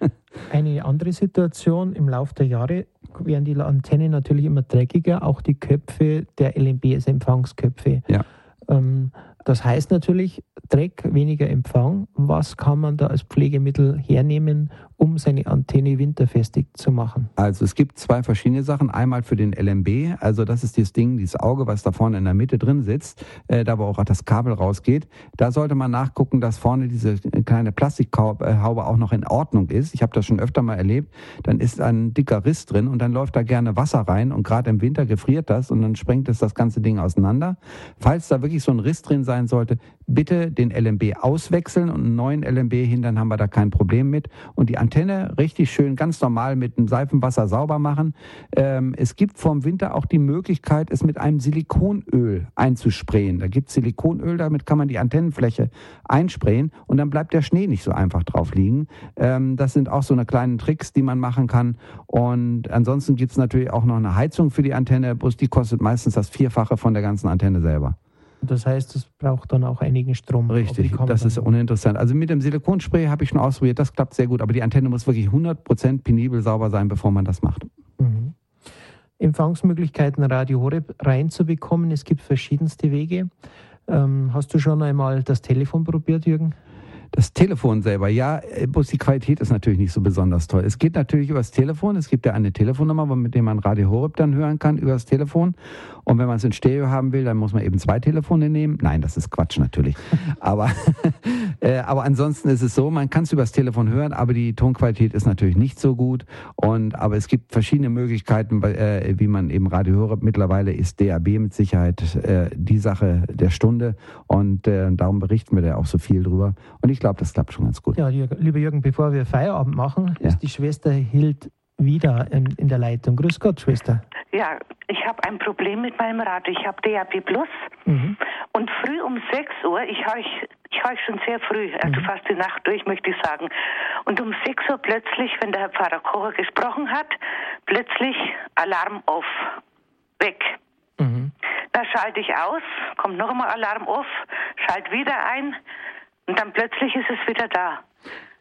B: [LAUGHS]
A: Eine andere Situation im Laufe der Jahre werden die Antennen natürlich immer dreckiger, auch die Köpfe der LMBS-Empfangsköpfe. Ja. Ähm, das heißt natürlich, Dreck, weniger Empfang. Was kann man da als Pflegemittel hernehmen, um seine Antenne winterfestig zu machen?
B: Also es gibt zwei verschiedene Sachen. Einmal für den LMB, also das ist dieses Ding, dieses Auge, was da vorne in der Mitte drin sitzt, äh, da wo auch das Kabel rausgeht. Da sollte man nachgucken, dass vorne diese kleine Plastikhaube auch noch in Ordnung ist. Ich habe das schon öfter mal erlebt. Dann ist ein dicker Riss drin und dann läuft da gerne Wasser rein und gerade im Winter gefriert das und dann sprengt es das ganze Ding auseinander. Falls da wirklich so ein Riss drin sein sollte, bitte den LMB auswechseln und einen neuen LMB hin, dann haben wir da kein Problem mit. Und die Antenne richtig schön ganz normal mit einem Seifenwasser sauber machen. Ähm, es gibt vom Winter auch die Möglichkeit, es mit einem Silikonöl einzusprayen. Da gibt es Silikonöl, damit kann man die Antennenfläche einsprayen und dann bleibt der Schnee nicht so einfach drauf liegen. Ähm, das sind auch so eine kleinen Tricks, die man machen kann. Und ansonsten gibt es natürlich auch noch eine Heizung für die Antenne, bloß die kostet meistens das Vierfache von der ganzen Antenne selber.
A: Das heißt, es braucht dann auch einigen Strom.
B: Richtig, das ist uninteressant. Also mit dem Silikonspray habe ich schon ausprobiert, das klappt sehr gut, aber die Antenne muss wirklich 100% penibel sauber sein, bevor man das macht. Mhm.
A: Empfangsmöglichkeiten Radio Horeb reinzubekommen, es gibt verschiedenste Wege. Ähm, hast du schon einmal das Telefon probiert, Jürgen?
B: Das Telefon selber, ja, äh, bloß die Qualität ist natürlich nicht so besonders toll. Es geht natürlich übers Telefon. Es gibt ja eine Telefonnummer, mit der man Radio Horeb dann hören kann übers Telefon. Und wenn man es in Stereo haben will, dann muss man eben zwei Telefone nehmen. Nein, das ist Quatsch natürlich. aber, [LAUGHS] äh, aber ansonsten ist es so, man kann es übers Telefon hören, aber die Tonqualität ist natürlich nicht so gut. Und aber es gibt verschiedene Möglichkeiten, äh, wie man eben Radio Horeb. Mittlerweile ist DAB mit Sicherheit äh, die Sache der Stunde. Und äh, darum berichten wir da auch so viel drüber. Und ich glaube, das klappt schon ganz gut.
A: Ja, lieber Jürgen, bevor wir Feierabend machen, ja. ist die Schwester Hild wieder in, in, der Leitung. Grüß Gott, Schwester.
G: Ja, ich habe ein Problem mit meinem Radio. Ich habe DAB Plus mhm. und früh um 6 Uhr, ich höre ich höre schon sehr früh, also mhm. fast die Nacht durch, möchte ich sagen. Und um 6 Uhr plötzlich, wenn der Herr Pfarrer Kocher gesprochen hat, plötzlich Alarm auf, weg. Mhm. Da schalte ich aus, kommt noch einmal Alarm auf, schalte wieder ein und dann plötzlich ist es wieder da.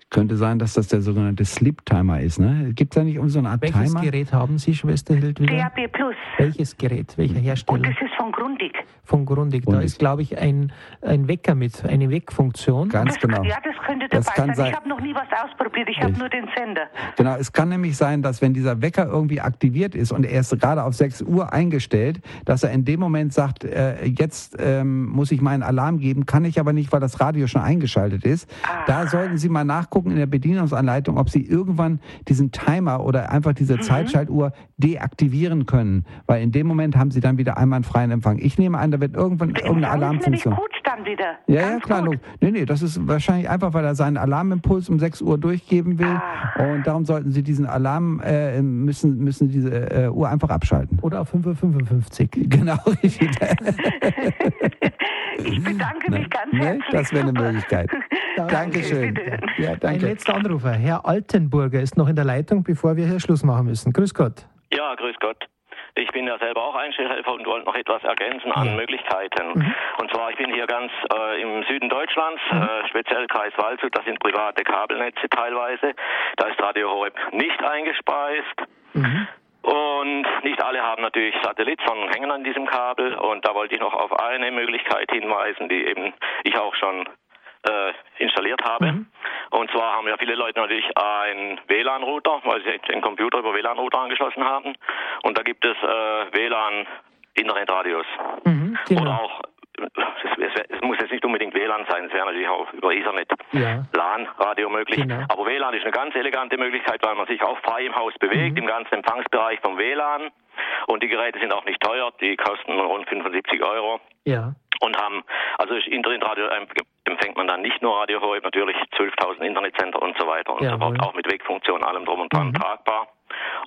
B: Könnte sein, dass das der sogenannte Sleep Timer ist. Ne? Gibt es da nicht um so eine Art
A: Welches
B: Timer?
A: Welches Gerät haben Sie, Schwester Hild?
G: DAB Plus.
A: Welches Gerät? Welcher Hersteller? Und
G: das ist von Grundig.
A: Von Grundig. Da ist, glaube ich, ein, ein Wecker mit, eine Weckfunktion.
B: Ganz
G: das,
B: genau.
G: Ja, das könnte dabei das kann sein. Ich habe noch nie was ausprobiert. Ich habe nur den Sender.
B: Genau. Es kann nämlich sein, dass wenn dieser Wecker irgendwie aktiviert ist und er ist gerade auf 6 Uhr eingestellt, dass er in dem Moment sagt, äh, jetzt ähm, muss ich meinen Alarm geben, kann ich aber nicht, weil das Radio schon eingeschaltet ist. Ah. Da sollten Sie mal nachgucken in der Bedienungs Bedienungsanleitung, ob Sie irgendwann diesen Timer oder einfach diese mhm. Zeitschaltuhr deaktivieren können. Weil in dem Moment haben Sie dann wieder einmal einen freien Empfang. Ich nehme an, da wird irgendwann irgendeine Alarmfunktion.
G: Dann wieder.
B: Ja, Ganz ja, klar. Gut. Nee, nee, das ist wahrscheinlich einfach, weil er seinen Alarmimpuls um 6 Uhr durchgeben will. Ah. Und darum sollten Sie diesen Alarm, äh, müssen, müssen diese äh, Uhr einfach abschalten.
A: Oder auf 5.55 Uhr. [LAUGHS]
B: Genau, richtig. [LAUGHS]
G: ich bedanke mich ganz nee, herzlich.
B: Das wäre eine Möglichkeit. [LAUGHS] Dankeschön.
A: Ja, danke. Ein letzter Anrufer. Herr Altenburger ist noch in der Leitung, bevor wir hier Schluss machen müssen. Grüß Gott.
H: Ja, grüß Gott. Ich bin ja selber auch Einstellhelfer und wollte noch etwas ergänzen an. Möglichkeiten. Mhm. Und zwar, ich bin hier ganz äh, im Süden Deutschlands, mhm. äh, speziell Kreis Waldshut, das sind private Kabelnetze teilweise. Da ist Radio Horeb nicht eingespeist. Mhm. Und nicht alle haben natürlich Satellit, sondern hängen an diesem Kabel. Und da wollte ich noch auf eine Möglichkeit hinweisen, die eben ich auch schon äh, installiert habe. Mhm. Und zwar haben ja viele Leute natürlich einen WLAN-Router, weil sie den Computer über WLAN-Router angeschlossen haben. Und da gibt es äh, WLAN-Internetradios. Mhm, genau. Oder auch es, muss jetzt nicht unbedingt WLAN sein, es wäre natürlich auch über Ethernet ja. LAN-Radio möglich. Genau. Aber WLAN ist eine ganz elegante Möglichkeit, weil man sich auch frei im Haus bewegt, mhm. im ganzen Empfangsbereich vom WLAN. Und die Geräte sind auch nicht teuer, die kosten rund 75 Euro. Ja. Und haben, also Internetradio empfängt man dann nicht nur Radio Horeb, natürlich 12.000 Internetcenter und so weiter und ja, so fort, auch mit Wegfunktion, allem drum und dran mhm. tragbar.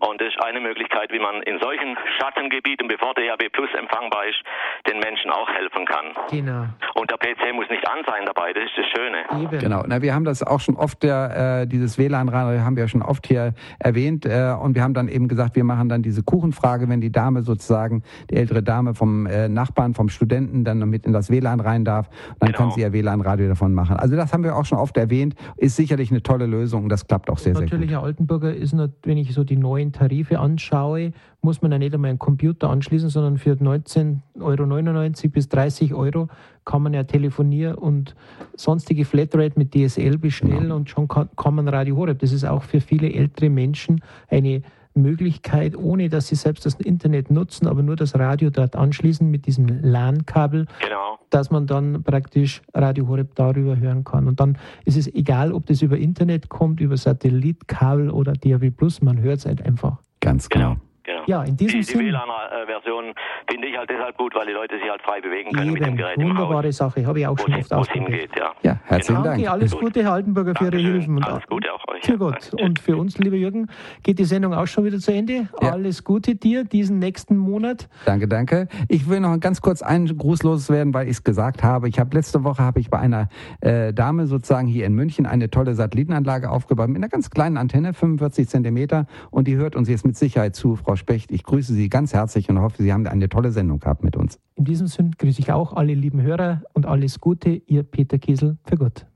H: Und das ist eine Möglichkeit, wie man in solchen Schattengebieten, bevor der DAB Plus empfangbar ist, den Menschen auch helfen kann. Genau. Und der PC muss nicht an sein dabei, das ist das Schöne.
B: Eben. Genau, Na, wir haben das auch schon oft, der, äh, dieses WLAN-Radio haben wir schon oft hier erwähnt äh, und wir haben dann eben gesagt, wir machen dann diese Kuchenfrage, wenn die Dame sozusagen, die ältere Dame vom äh, Nachbarn, vom Studenten dann mit in das WLAN rein darf, dann genau. kann sie ihr WLAN-Radio davon machen. Also das haben wir auch schon oft erwähnt, ist sicherlich eine tolle Lösung und das klappt auch sehr,
A: Natürlich,
B: sehr gut.
A: Herr Altenburger, ist, nicht, wenn ich so die neuen Tarife anschaue, muss man ja nicht einmal einen Computer anschließen, sondern für 19,99 Euro bis 30 Euro kann man ja Telefonier und sonstige Flatrate mit DSL bestellen genau. und schon kann, kann man Radio Horeb. Das ist auch für viele ältere Menschen eine Möglichkeit, ohne dass sie selbst das Internet nutzen, aber nur das Radio dort anschließen mit diesem LAN-Kabel, genau. dass man dann praktisch Radio Horeb darüber hören kann. Und dann ist es egal, ob das über Internet kommt, über Satellit, Kabel oder DAB+, man hört es halt einfach.
B: Ganz genau. genau.
A: Genau. Ja, in diesem Sinne.
H: Die WLAN-Version finde ich halt deshalb gut, weil die Leute sich halt frei bewegen können Eben, mit dem Gerät
A: Wunderbare im Sache, habe ich auch schon oft
B: ausprobiert. Ja. ja, herzlichen genau. Dank.
A: Danke, alles Gute, Herr Altenburger, für Ihre Hilfen.
H: alles Gute auch euch.
A: Für Gott. Und für uns, lieber Jürgen, geht die Sendung auch schon wieder zu Ende. Ja. Alles Gute dir diesen nächsten Monat.
B: Danke, danke. Ich will noch ganz kurz einen Gruß loswerden, weil ich es gesagt habe. Ich habe letzte Woche habe ich bei einer äh, Dame sozusagen hier in München eine tolle Satellitenanlage aufgebaut mit einer ganz kleinen Antenne, 45 Zentimeter, und die hört uns jetzt mit Sicherheit zu, Frau Specht. Ich grüße Sie ganz herzlich und hoffe, Sie haben eine tolle Sendung gehabt mit uns.
A: In diesem Sinne grüße ich auch alle lieben Hörer und alles Gute. Ihr Peter Kiesel für Gott.